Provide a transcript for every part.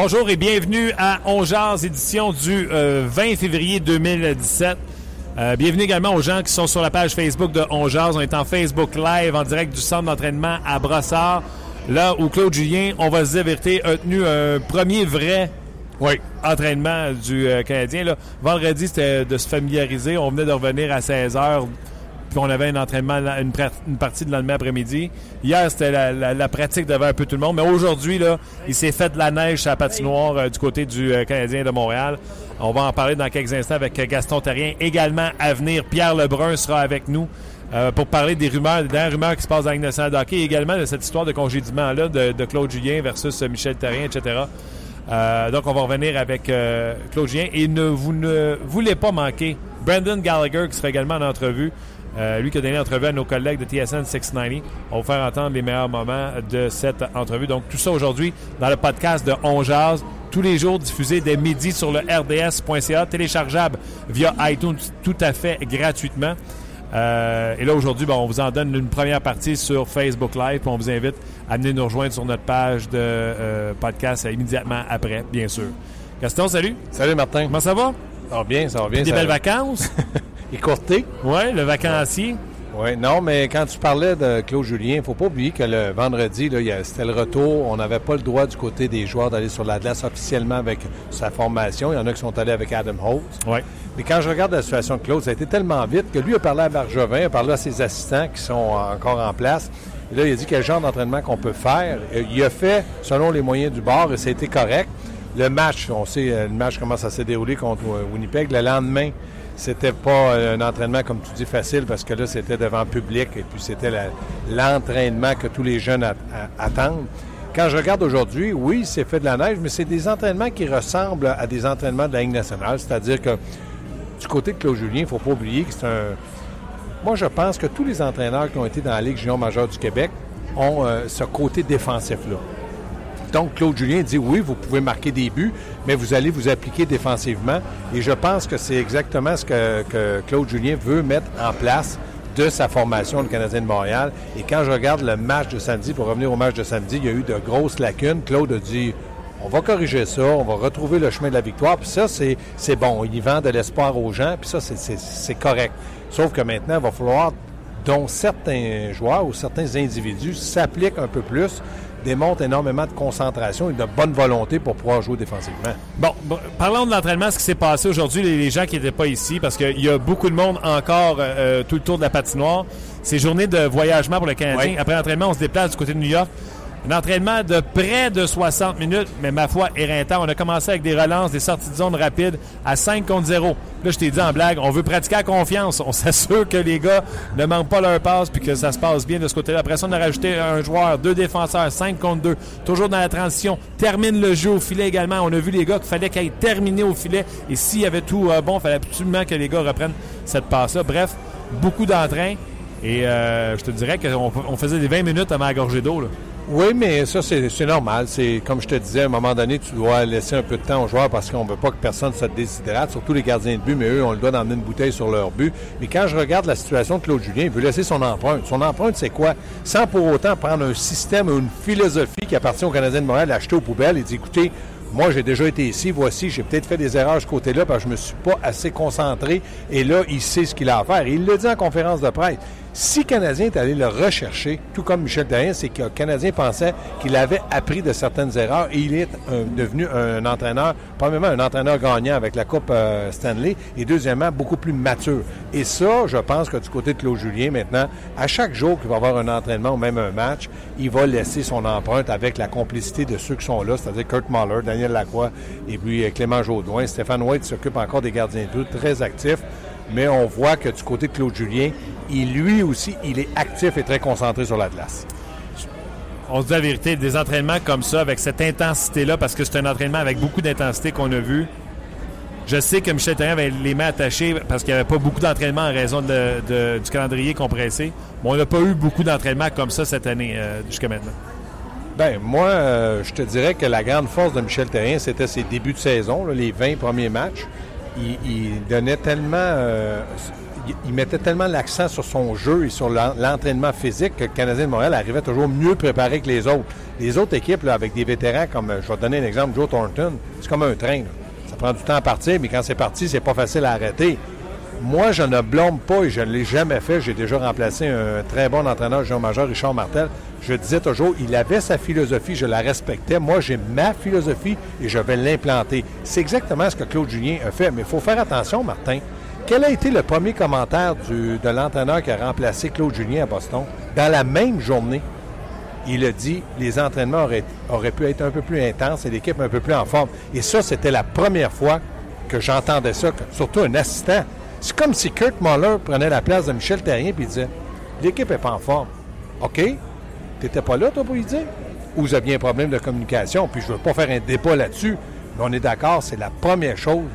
Bonjour et bienvenue à On Jazz, édition du euh, 20 février 2017. Euh, bienvenue également aux gens qui sont sur la page Facebook de On Jazz. On est en Facebook Live en direct du centre d'entraînement à Brossard, là où Claude Julien, on va se dire vérité, a tenu un premier vrai oui. entraînement du euh, Canadien. Là. Vendredi, c'était de se familiariser. On venait de revenir à 16 heures puis on avait un entraînement, une, partie de lendemain après-midi. Hier, c'était la, pratique devant un peu tout le monde, mais aujourd'hui, là, il s'est fait de la neige à la patinoire euh, du côté du euh, Canadien de Montréal. On va en parler dans quelques instants avec Gaston Terrien. Également à venir, Pierre Lebrun sera avec nous euh, pour parler des rumeurs, des dernières rumeurs qui se passent dans la hockey et également de cette histoire de congédiement-là de, de, Claude Julien versus Michel Terrien, etc. Euh, donc, on va revenir avec euh, Claude Julien. Et ne, vous ne voulez pas manquer Brandon Gallagher qui sera également en entrevue. Euh, lui qui a donné l'entrevue à nos collègues de TSN 690. On va vous faire entendre les meilleurs moments de cette entrevue. Donc, tout ça aujourd'hui dans le podcast de On Jazz. Tous les jours diffusés dès midi sur le rds.ca, téléchargeable via iTunes tout à fait gratuitement. Euh, et là, aujourd'hui, on vous en donne une première partie sur Facebook Live. Puis on vous invite à venir nous rejoindre sur notre page de euh, podcast immédiatement après, bien sûr. Gaston, salut. Salut, Martin. Comment ça va? Ça va bien, ça va bien. Des ça belles va. vacances? Écourté. Oui, le vacancier. Oui, non, mais quand tu parlais de Claude Julien, il faut pas oublier que le vendredi, c'était le retour. On n'avait pas le droit du côté des joueurs d'aller sur la glace officiellement avec sa formation. Il y en a qui sont allés avec Adam Holtz. Oui. Mais quand je regarde la situation de Claude, ça a été tellement vite que lui a parlé à Bargevin, a parlé à ses assistants qui sont encore en place. Et là, il a dit quel genre d'entraînement qu'on peut faire. Il a fait selon les moyens du bord et ça a été correct. Le match, on sait euh, le match comment ça s'est déroulé contre Winnipeg. Le lendemain, c'était pas un entraînement, comme tu dis, facile parce que là, c'était devant public et puis c'était l'entraînement que tous les jeunes attendent. Quand je regarde aujourd'hui, oui, c'est fait de la neige, mais c'est des entraînements qui ressemblent à des entraînements de la Ligue nationale. C'est-à-dire que du côté de Claude Julien, il ne faut pas oublier que c'est un. Moi, je pense que tous les entraîneurs qui ont été dans la Ligue junior majeure du Québec ont euh, ce côté défensif-là. Donc, Claude Julien dit oui, vous pouvez marquer des buts, mais vous allez vous appliquer défensivement. Et je pense que c'est exactement ce que, Claude Julien veut mettre en place de sa formation, le Canadien de Montréal. Et quand je regarde le match de samedi, pour revenir au match de samedi, il y a eu de grosses lacunes. Claude a dit on va corriger ça, on va retrouver le chemin de la victoire. Puis ça, c'est bon. Il vend de l'espoir aux gens, puis ça, c'est correct. Sauf que maintenant, il va falloir, dont certains joueurs ou certains individus s'appliquent un peu plus, démontrent énormément de concentration et de bonne volonté pour pouvoir jouer défensivement. Bon, bon, parlons de l'entraînement, ce qui s'est passé aujourd'hui, les, les gens qui n'étaient pas ici, parce qu'il y a beaucoup de monde encore euh, euh, tout le tour de la patinoire. C'est journée de voyagement pour le Canadien. Oui. Après l'entraînement, on se déplace du côté de New York. Un entraînement de près de 60 minutes, mais ma foi, éreintant. On a commencé avec des relances, des sorties de zone rapides à 5 contre 0. Là, je t'ai dit en blague, on veut pratiquer à confiance. On s'assure que les gars ne manquent pas leur passe puis que ça se passe bien de ce côté-là. Après ça, on a rajouté un joueur, deux défenseurs, 5 contre 2. Toujours dans la transition. Termine le jeu au filet également. On a vu les gars qu'il fallait qu'ils aient terminé au filet. Et s'il y avait tout euh, bon, il fallait absolument que les gars reprennent cette passe-là. Bref, beaucoup d'entrain. Et euh, je te dirais qu'on on faisait des 20 minutes avant la gorgée d'eau. Oui, mais ça, c'est normal. C'est Comme je te disais, à un moment donné, tu dois laisser un peu de temps aux joueurs parce qu'on ne veut pas que personne se déshydrate, surtout les gardiens de but, mais eux, on le doit d'emmener une bouteille sur leur but. Mais quand je regarde la situation de Claude Julien, il veut laisser son empreinte. Son empreinte, c'est quoi? Sans pour autant prendre un système ou une philosophie qui appartient aux Canadiens de Montréal, l'acheter aux poubelles et dire, écoutez, Moi, j'ai déjà été ici, voici, j'ai peut-être fait des erreurs de ce côté-là parce que je me suis pas assez concentré. Et là, il sait ce qu'il a à faire. Il le dit en conférence de presse. Si Canadien est allé le rechercher, tout comme Michel Terrien, c'est que Canadien pensait qu'il avait appris de certaines erreurs et il est devenu un entraîneur, premièrement un entraîneur gagnant avec la Coupe euh, Stanley et deuxièmement beaucoup plus mature. Et ça, je pense que du côté de Claude Julien maintenant, à chaque jour qu'il va avoir un entraînement ou même un match, il va laisser son empreinte avec la complicité de ceux qui sont là, c'est-à-dire Kurt Mahler, Daniel Lacroix et puis euh, Clément Jaudoin. Stéphane White s'occupe encore des gardiens de but, très actifs mais on voit que du côté de Claude Julien, il, lui aussi, il est actif et très concentré sur la glace. On se dit la vérité, des entraînements comme ça, avec cette intensité-là, parce que c'est un entraînement avec beaucoup d'intensité qu'on a vu. Je sais que Michel Therrien avait les mains attachées parce qu'il n'y avait pas beaucoup d'entraînement en raison du calendrier compressé. Mais on n'a pas eu beaucoup d'entraînement comme ça cette année euh, jusqu'à maintenant. Ben moi, euh, je te dirais que la grande force de Michel Therrien, c'était ses débuts de saison, les 20 premiers matchs Euh, il, mettait tellement l'accent sur son jeu et sur l'entraînement physique que le Canadien de Montréal arrivait toujours mieux préparé que les autres. Les autres équipes, avec des vétérans comme, je vais te donner un exemple, Joe Thornton, c'est comme un train. Ça prend du temps à partir, mais quand c'est parti, c'est pas facile à arrêter. Moi, je ne blâme pas et je ne l'ai jamais fait. J'ai déjà remplacé un très bon entraîneur, Jean-Major Richard Martel. Je disais toujours, il avait sa philosophie, je la respectais. Moi, j'ai ma philosophie et je vais l'implanter. C'est exactement ce que Claude Julien a fait. Mais il faut faire attention, Martin. Quel a été le premier commentaire de l'entraîneur qui a remplacé Claude Julien à Boston? Dans la même journée, il a dit les entraînements auraient, pu être un peu plus intenses et l'équipe un peu plus en forme. Et ça, c'était la première fois que j'entendais ça, surtout un assistant c'est comme si Kurt Muller prenait la place de Michel Terrien et disait L'équipe n'est pas en forme. OK, t'étais pas là, toi, pour y dire? Ou vous aviez un problème de communication, puis je veux pas faire un débat là-dessus, mais on est d'accord, c'est la première chose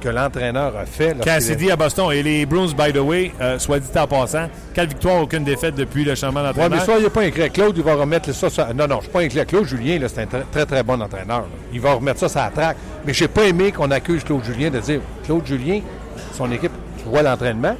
que l'entraîneur a fait. Cassidy à Boston et les Bruins, by the way, euh, soit dit en passant, quelle victoire, aucune défaite depuis le changement d'entraîneur. Oui, mais ça, il a pas écrit Claude, il va remettre ça. ça... Non, non, je ne suis pas écrit Claude Julien, c'est un très, très, bon entraîneur. Il va remettre ça sur la traque. Mais je n'ai pas aimé qu'on accuse Claude Julien de dire Claude Julien, son équipe, tu vois l'entraînement,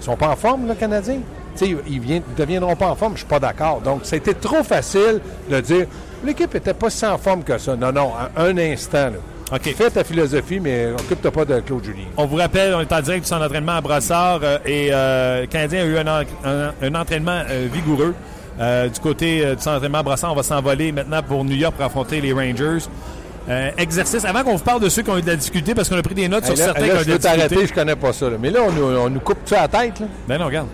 ils sont pas en forme, le Canadien? Ils ne deviendront pas en forme, je suis pas d'accord. Donc, c'était trop facile de dire l'équipe n'était pas si en forme que ça. Non, non, un instant. Là. Fais ta philosophie, mais occupe-toi pas de Claude Julien. On vous rappelle, on est en direct de son entraînement à Brassard euh, et euh, le Canadien a eu un, entraînement euh, vigoureux. du côté de son entraînement à Brassard, on va s'envoler maintenant pour New York pour affronter les Rangers. Euh, exercice. Avant qu'on vous parle de ceux qui ont eu de la difficulté, parce qu'on a pris des notes sur certains qui ont eu de la difficulté. Je t'arrêter, je connais pas ça. Mais là, on, nous coupe ça à la tête. Là? Ben non, regarde.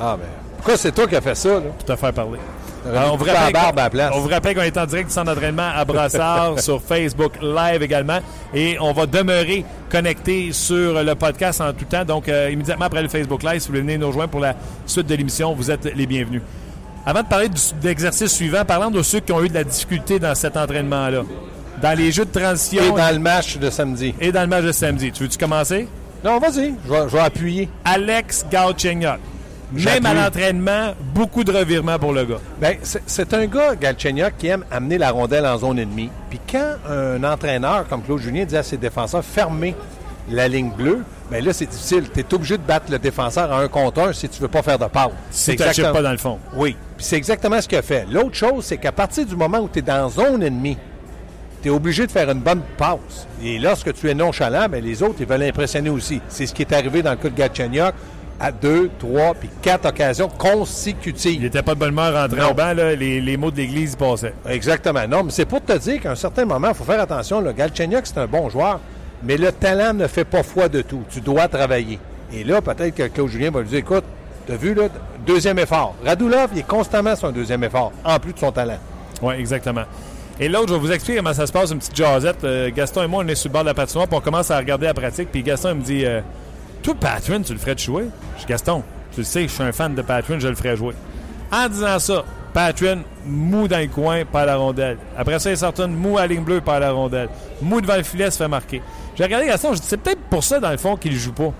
Ah, ben. Pourquoi c'est toi qui as fait ça? Là? Tout à faire parler. on, vous rappelle on vous rappelle qu'on est en direct du centre d'entraînement à Brassard sur Facebook Live également. Et on va demeurer connecté sur le podcast en tout temps. Donc, euh, immédiatement après le Facebook Live, si vous voulez venir nous rejoindre pour la suite de l'émission, vous êtes les bienvenus. Avant de parler de l'exercice suivant, parlant de ceux qui ont eu de la difficulté dans cet entraînement-là dans les jeux de transition. Et dans le match de samedi. Et dans le match de samedi. Tu veux-tu commencer? Non, vas-y. Je vais, appuyer. Alex Galchenyuk. Même à l'entraînement, beaucoup de revirements pour le gars. Bien, c'est un gars, Galchenyuk, qui aime amener la rondelle en zone ennemie. Puis quand un entraîneur comme Claude Julien dit à ses défenseurs fermez la ligne bleue, bien là, c'est difficile. Tu es obligé de battre le défenseur à un contre un si tu veux pas faire de passe. Si tu exactement... pas dans le fond. Oui. Puis c'est exactement ce qu'il a fait. L'autre chose, c'est qu'à partir du moment où tu es dans zone ennemie, tu es obligé de faire une bonne passe. Et lorsque tu es nonchalant, bien, les autres, ils veulent impressionner aussi. C'est ce qui est arrivé dans le cas de Gatchenyuk à deux, trois, puis quatre occasions consécutives. Il n'était pas de bonne humeur rentré au banc, là, les, mots de l'Église passaient. Exactement. Non, mais c'est pour te dire qu'à un certain moment, il faut faire attention. Le Galchenyuk, c'est un bon joueur, mais le talent ne fait pas foi de tout. Tu dois travailler. Et là, peut-être que Claude Julien va lui dire, écoute, tu as vu, là, deuxième effort. Radulov, il est constamment sur un deuxième effort, en plus de son talent. Oui, exactement. Et l'autre, je vais vous expliquer comment ça se passe, une petite jasette. Euh, Gaston et moi, on est sur le bord de la patinoire, puis on commence à regarder la pratique. Puis Gaston, il me dit euh, Toi, Patrick, tu le ferais de jouer? Je Gaston, tu le sais, je suis un fan de Patrick, je le ferais jouer. En disant ça, Patrick, mou dans le coin, par la rondelle. Après ça, il sort une mou à ligne bleue, par la rondelle. Mou devant le filet, se fait marquer. J'ai regardé Gaston, je dis C'est peut-être pour ça, dans le fond, qu'il joue pas.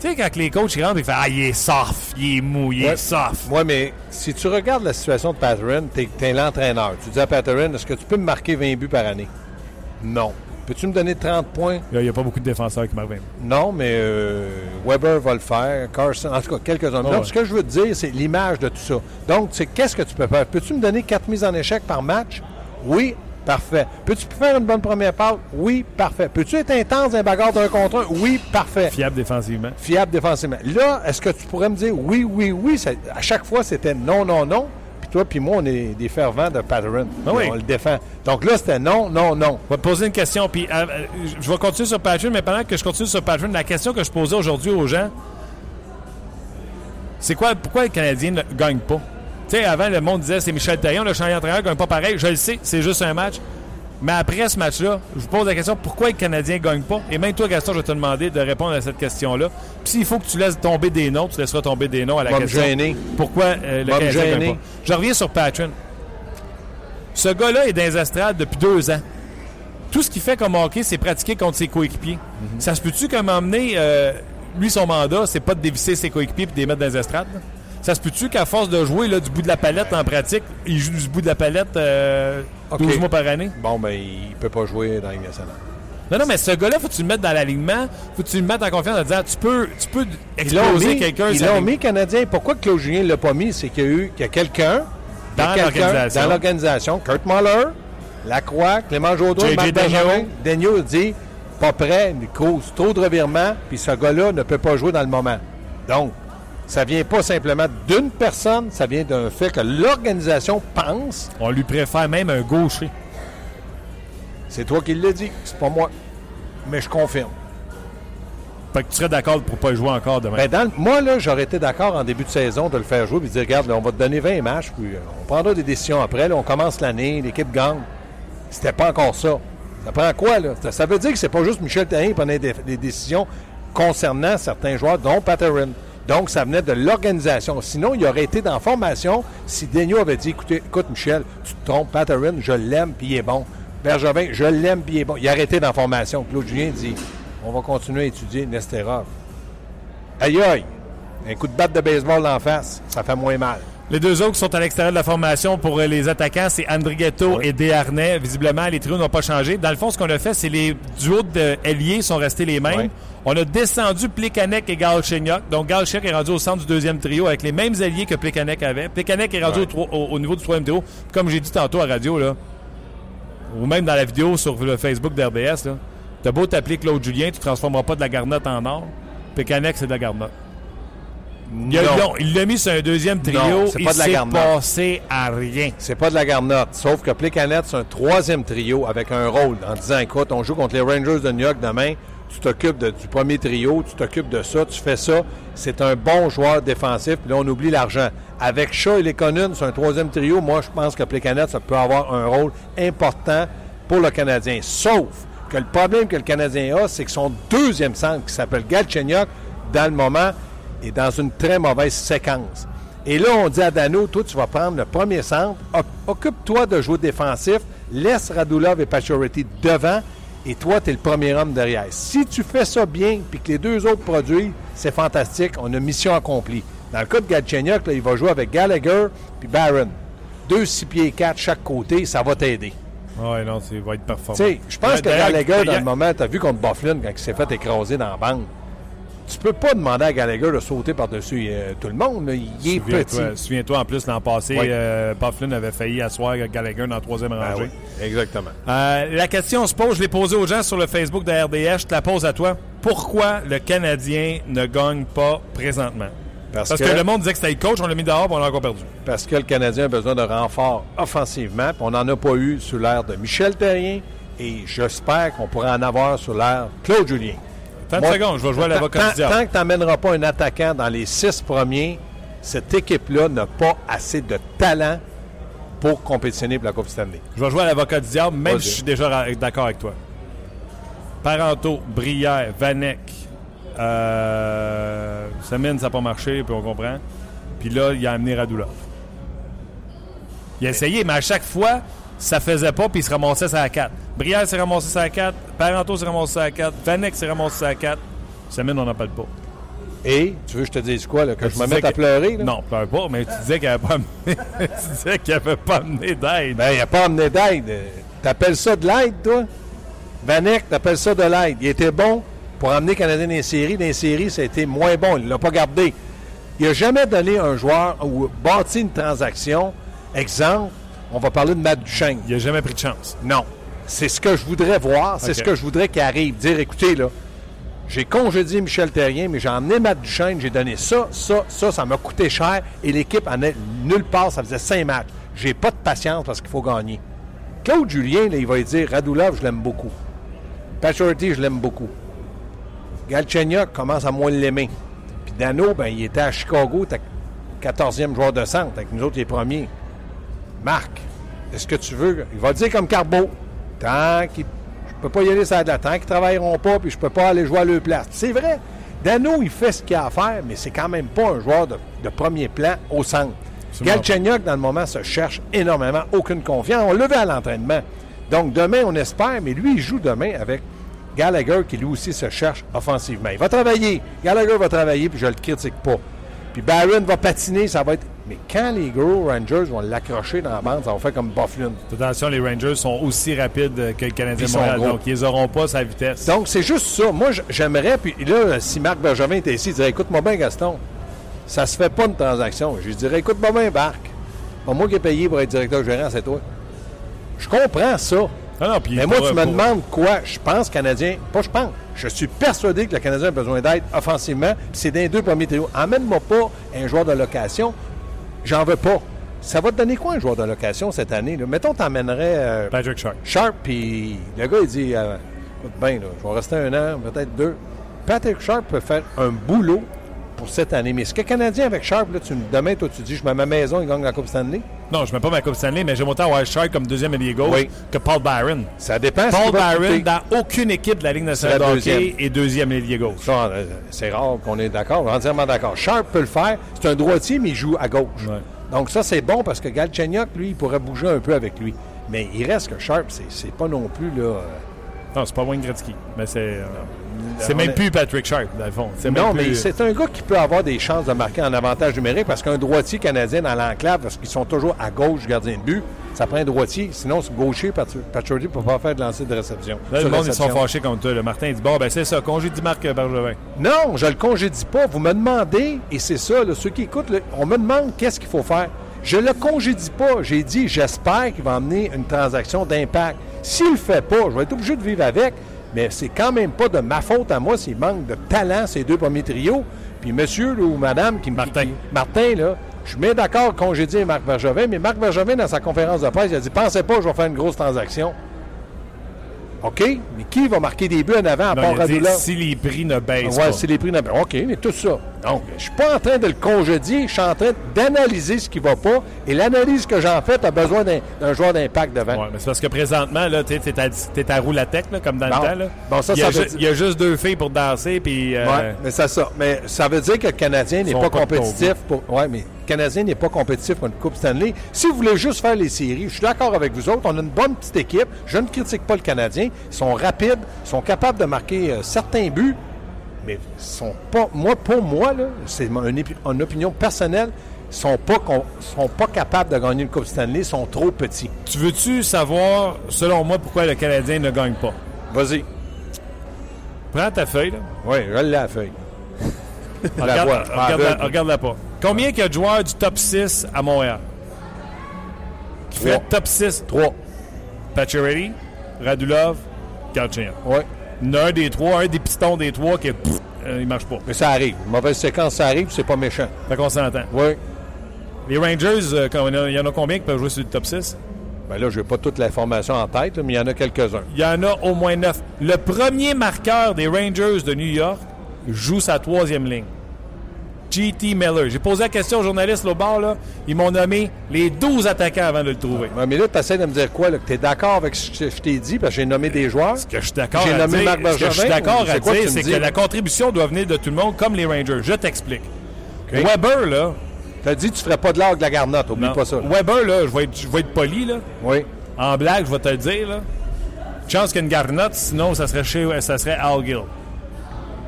Tu sais, quand les coachs ils rentrent, ils font Ah, il est soft, il est mou, il est soft. Moi, mais si tu regardes la situation de Patterson, tu es, l'entraîneur. Tu dis à Patterson, est-ce que tu peux me marquer 20 buts par année? Non. Peux-tu me donner 30 points? Il n'y a, pas beaucoup de défenseurs qui marquent 20 Non, mais euh, Weber va le faire, Carson, en tout cas, quelques-uns. Donc, ce que je veux te dire, c'est l'image de tout ça. Donc, c'est qu'est-ce que tu peux faire? Peux-tu me donner 4 mises en échec par match? Oui, Parfait. Peux-tu faire une bonne première passe? Oui, parfait. Peux-tu être intense dans un bagarre d'un contre un? Oui, parfait. Fiable défensivement. Fiable défensivement. Là, est-ce que tu pourrais me dire oui, oui, oui? Ça- à chaque fois, c'était non, non, non? Puis toi, puis moi, on est des fervents de Patterson. Ah oui. On le défend. Donc là, c'était non, non, non. Je vais te poser une question, puis euh, euh, je vais continuer sur Patreon, mais pendant que je continue sur Patreon, la question que je posais aujourd'hui aux gens, c'est quoi, pourquoi les Canadiens ne gagnent pas? Tu sais, avant, le monde disait c'est Michel Taillon, le champion d'entraîneur ne gagne pas pareil. Je le sais, c'est juste un match. Mais après ce match-là, je vous pose la question pourquoi les Canadiens ne gagnent pas? Et même toi, Gaston, je vais te demander de répondre à cette question-là. Puis s'il faut que tu laisses tomber des noms, tu laisseras tomber des noms à la question. Pourquoi euh, le Canadien ne gagne pas? Je reviens sur Patreon. Ce gars-là est dans les estrades depuis deux ans tout ce qu'il fait comme hockey, c'est pratiquer contre ses coéquipiers. Ça se peut-tu moment donné, euh, lui, son mandat, c'est pas de dévisser ses coéquipiers et de les mettre dans les estrades? Ça se peut-tu qu'à force de jouer là, du bout de la palette en pratique, il joue du bout de la palette euh, OK. 12 mois par année? Bon, ben, il peut pas jouer dans la Ligue nationale. Non, non, mais ce gars-là, faut que tu le mettes dans l'alignement, faut que tu le mettes en confiance en disant tu peux, tu peux exploser quelqu'un. ils l'ont mis Canadien. Pourquoi Claude Julien ne l'a pas mis? C'est qu'il y a eu quelqu'un Dans l'organisation. dans l'organisation. Kurt Muller, Lacroix, Clément JJ Marc. Benjamin. Daigneault dit pas prêt, il cause trop de revirements, puis ce gars-là ne peut pas jouer dans le moment. Donc, ça vient pas simplement d'une personne, ça vient d'un fait que l'organisation pense. On lui préfère même un gaucher. C'est toi qui l'as dit, c'est pas moi. Mais je confirme. Fait que tu serais d'accord pour pas jouer encore demain. Ben, dans le- moi, là, j'aurais été d'accord en début de saison de le faire jouer et de dire regarde, là, on va te donner 20 matchs, puis euh, on prendra des décisions après. là, on commence l'année, l'équipe gagne. C'était pas encore ça. Ça prend quoi, là? Ça, ça veut dire que c'est pas juste Michel Therrien qui prenait des, des décisions concernant certains joueurs, dont Patterson. Donc, ça venait de l'organisation. Sinon, il aurait été dans la formation si Daigneault avait dit écoutez, écoute, Michel, tu te trompes, Patterson, je l'aime, puis il est bon. Bergevin, je l'aime, puis il est bon. Il a arrêté dans la formation. Claude Julien dit on va continuer à étudier Nesterov. Aïe aïe! Un coup de batte de baseball en face, ça fait moins mal. Les deux autres qui sont à l'extérieur de la formation pour euh, les attaquants, c'est Andrighetto Oui. et Desharnais. Visiblement, les trios n'ont pas changé. Dans le fond, ce qu'on a fait, c'est les duos de ailiers sont restés les mêmes. Oui. On a descendu Plekanec et Galchenyuk. Donc, Galchenyuk est rendu au centre du deuxième trio avec les mêmes alliés que Plekanec avait. Plekanec est rendu Ouais. au, tro- au- au niveau du troisième trio. Comme j'ai dit tantôt à radio, là, ou même dans la vidéo sur le Facebook d'RDS, là, t'as beau t'appeler Claude Julien, tu ne transformeras pas de la garnotte en or. Plekanec, c'est de la garnotte. Il a- Non. il l'a mis sur un deuxième trio. Non, c'est il pas de la s'est passé à rien. C'est pas de la garnotte. Sauf que Plecanet, c'est un troisième trio avec un rôle en disant écoute, on joue contre les Rangers de New York demain. Tu t'occupes du premier trio, tu t'occupes de ça, tu fais ça. C'est un bon joueur défensif. Puis là, on oublie l'argent. Avec Shaw et Lekonen, c'est un troisième trio. Moi, je pense que Plecanet, ça peut avoir un rôle important pour le Canadien. Sauf que le problème que le Canadien a, c'est que son deuxième centre, qui s'appelle Galchenyuk, dans le moment, est dans une très mauvaise séquence. Et là, on dit à Dano, toi, tu vas prendre le premier centre, oc- occupe-toi de jouer défensif, laisse Radulov et Pacioretty devant, et toi, tu es le premier homme derrière. Si tu fais ça bien, puis que les deux autres produisent, c'est fantastique, on a mission accomplie. Dans le cas de Galchenyuk, là, il va jouer avec Gallagher puis Barron. Deux 6 pieds 4 chaque côté, ça va t'aider. Oui, non, c'est va être performant. Tu sais, je pense que Gallagher, dans le moment, tu as vu contre Bufflin, quand il s'est fait écraser dans la bande, tu peux pas demander à Gallagher de sauter par-dessus euh, tout le monde. là. Il est petit. Souviens-toi, en plus, l'an passé, Oui. euh, Bufflin avait failli asseoir Gallagher dans la troisième Ben rangée. oui, exactement. Euh, la question se pose, je l'ai posée aux gens sur le Facebook de RDS, je te la pose à toi. Pourquoi le Canadien ne gagne pas présentement? Parce, Parce que, que, le monde disait que c'était le coach, on l'a mis dehors, puis on l'a encore perdu. parce que le Canadien a besoin de renfort offensivement, puis on n'en a pas eu sous l'ère de Michel Terrien, et j'espère qu'on pourra en avoir sous l'ère Claude Julien. 30 Moi, secondes, je vais jouer à l'avocat du diable. Tant que tu n'emmèneras pas un attaquant dans les six premiers, cette équipe-là n'a pas assez de talent pour compétitionner pour la Coupe Stanley. Je vais jouer à l'avocat du diable, même si je suis déjà d'accord avec toi. Parento, Brière, Vanek, euh, Semine, ça n'a pas marché, puis on comprend. Puis là, il a amené Radulov. Il a essayé, mais à chaque fois, ça faisait pas, puis il se ramassait ça à 4. Brière s'est ramassé ça à 4, Parento s'est ramassé ça à 4, Vanek s'est ramassé ça à 4. Semine, on n'en parle pas. Et, tu veux que je te dise quoi, là, que je me mette à pleurer? là? Non, pleure pas, mais tu disais qu'il n'avait pas amené, tu disais qu'il avait pas amené d'aide. Ben, il n'a pas amené d'aide. T'appelles ça de l'aide, toi? Vanek, t'appelles ça de l'aide. Il était bon pour amener le Canadien dans les séries. Dans les séries, ça a été moins bon. Il ne l'a pas gardé. Il n'a jamais donné un joueur ou bâti une transaction. Exemple, on va parler de Matt Duchesne. Il n'a jamais pris de chance. Non. C'est ce que je voudrais voir. C'est ce que je voudrais qu'il arrive. Dire, écoutez, là, j'ai congédié Michel Terrien, mais j'ai emmené Matt Duchesne, j'ai donné ça, ça, ça, ça m'a coûté cher et l'équipe en est nulle part. Ça faisait cinq matchs. J'ai pas de patience parce qu'il faut gagner. Claude Julien, là, il va lui dire Radulov, je l'aime beaucoup. Pachorty, je l'aime beaucoup. Galchenyuk commence à moins l'aimer. Puis Dano, ben, il était à Chicago, t'as 14e joueur de centre, avec nous autres les premiers. Marc, est-ce que tu veux. Il va dire comme Carbo. Tant qu'il. Je peux pas y aller ça de la tant qu'ils travailleront pas, puis je peux pas aller jouer à leur place. C'est vrai. Dano, il fait ce qu'il a à faire, mais c'est quand même pas un joueur de, de premier plan au centre. Galchenyuk, dans le moment, se cherche énormément. Aucune confiance. On le veut à l'entraînement. Donc, demain, on espère, mais lui, il joue demain avec Gallagher, qui lui aussi se cherche offensivement. Il va travailler. Gallagher va travailler, puis je le critique pas. Puis Barron va patiner, ça va être. Mais quand les gros Rangers vont l'accrocher dans la bande, ça va faire comme Bufflin. Attention, les Rangers sont aussi rapides euh, que le Canadien Montréal. Donc, ils les auront pas sa vitesse. Donc, c'est juste ça. Moi, j'aimerais, puis là, si Marc Bergevin était ici, il dirait Écoute-moi bien, Gaston, ça se fait pas une transaction. Je lui dirais Écoute-moi bien, Marc. Pas moi qui ai payé pour être directeur gérant, c'est toi. Je comprends ça. Ah non, Mais moi, tu me pour- demandes quoi? Je pense Canadien. Pas je pense. Je suis persuadé que le Canadien a besoin d'aide offensivement. C'est d'un deux premiers trios. Emmène-moi pas un joueur de location. J'en veux pas. Ça va te donner quoi un joueur de location cette année? Là? Mettons, t'emmènerais euh, Patrick Sharp. Sharp, puis le gars, il dit euh, là, je vais rester un an, peut-être deux. Patrick Sharp peut faire un boulot pour cette année. Mais ce que Canadien avec Sharp, là, tu, demain, toi, tu dis je mets ma maison, il gagne la Coupe Stanley? Non, je mets pas ma Coupe Stanley, mais j'aime autant Sharp comme deuxième ailier gauche Oui. que Paul Byron. Ça dépend Paul Byron, dans aucune équipe de la Ligue nationale de hockey, est deuxième ailier gauche. Euh, c'est rare qu'on est d'accord, entièrement d'accord. Sharp peut le faire. C'est un droitier, mais il joue à gauche. Ouais. Donc ça, c'est bon parce que Galchenyuk, lui, il pourrait bouger un peu avec lui. Mais il reste que Sharp, c'est, c'est pas non plus là. euh, Non, c'est pas Wayne Gretzky. Mais c'est. euh, c'est même est- plus Patrick Sharp, dans le fond. Non, mais c'est un gars qui peut avoir des chances de marquer en avantage numérique parce qu'un droitier canadien dans l'enclave, parce qu'ils sont toujours à gauche gardien de but, ça prend un droitier. Sinon, c'est gaucher, Patrick ne peut pas faire de lancer de réception. Là, le monde, ils sont fâchés contre toi. Le Martin dit Bon, ben c'est ça, congédie Marc Bergevin. Non, je le congédie pas. Vous me demandez, et c'est ça, là, ceux qui écoutent, là, on me demande qu'est-ce qu'il faut faire. Je le congédie pas. J'ai dit, j'espère qu'il va amener une transaction d'impact. S'il le fait pas, je vais être obligé de vivre avec, mais c'est quand même pas de ma faute à moi s'il manque de talent, ces deux premiers trios. Puis monsieur là, ou madame qui me Martin. qui- Martin, là, je bien d'accord congédier Marc Bergevin, mais Marc Bergevin, dans sa conférence de presse, il a dit Pensez pas, je vais faire une grosse transaction. OK, mais qui va marquer des buts en avant à Non, part il a dit, Radulov? si les prix ne baissent Ouais, pas. c'est les prix n'avaient- OK, mais tout ça. Donc, je suis pas en train de le congédier, je suis en train d'analyser ce qui va pas. Et l'analyse que j'en fais, a besoin d'un joueur d'impact devant. Ouais, mais c'est parce que présentement, là, tu es à, à Roulatec, là, comme dans Bon. le temps. Là. Bon, ça, il, y a ça veut il y a juste deux filles pour danser, puis. euh, Ouais, mais c'est ça. Mais ça veut dire que le Canadien n'est pas compétitif pour. Ouais, mais le Canadien n'est pas compétitif pour une Coupe Stanley. Si vous voulez juste faire les séries, je suis d'accord avec vous autres. On a une bonne petite équipe. Je ne critique pas le Canadien. Ils sont rapides, ils sont capables de marquer euh, certains buts, mais sont pas. Moi, pour moi, c'est mon- une, opinion personnelle. Ils sont pas, sont pas capables de gagner une Coupe Stanley, ils sont trop petits. Tu veux-tu savoir, selon moi, pourquoi le Canadien ne gagne pas? Vas-y. Prends ta feuille, là. Oui, à la feuille. la regarde. Ah, aveugle. regarde-la pas. Combien il y a de joueurs du top 6 à Montréal? Qui fait top 6? Trois. Pacioretty, Radulov, Galchenyuk. Oui. Il y en a un des trois, un des pistons des trois qui, pff, euh, il marche pas. Mais ça arrive. Mauvaise séquence, ça arrive, c'est pas méchant. Fait qu'on s'entend. Oui. Les Rangers, euh, quand- il y en a combien qui peuvent jouer sur le top 6? Ben là, je n'ai pas toute l'information en tête, là, mais il y en a quelques-uns. Il y en a au moins neuf. Le premier marqueur des Rangers de New York joue sa troisième ligne. G.T. Miller. J'ai posé la question aux journalistes là, au bar. Là. Ils m'ont nommé les 12 attaquants avant de le trouver. Ouais, mais là, tu essaies de me dire quoi? Que tu es d'accord avec ce que je t'ai dit, parce que j'ai nommé des joueurs. Ce que je suis d'accord J'ai à nommé dire, Marc ce que je suis d'accord à quoi dire, c'est que la contribution doit venir de tout le monde, comme les Rangers. Je t'explique. Weber, là, Tu as dit que tu ne ferais pas de l'art de la garnotte, oublie non. pas ça. là. Weber, là, je vais être, je vais être poli, là. Oui. En blague, je vais te le dire, là. Chance qu'il y a une garnotte, sinon ça serait, chez, ça serait Al Gill.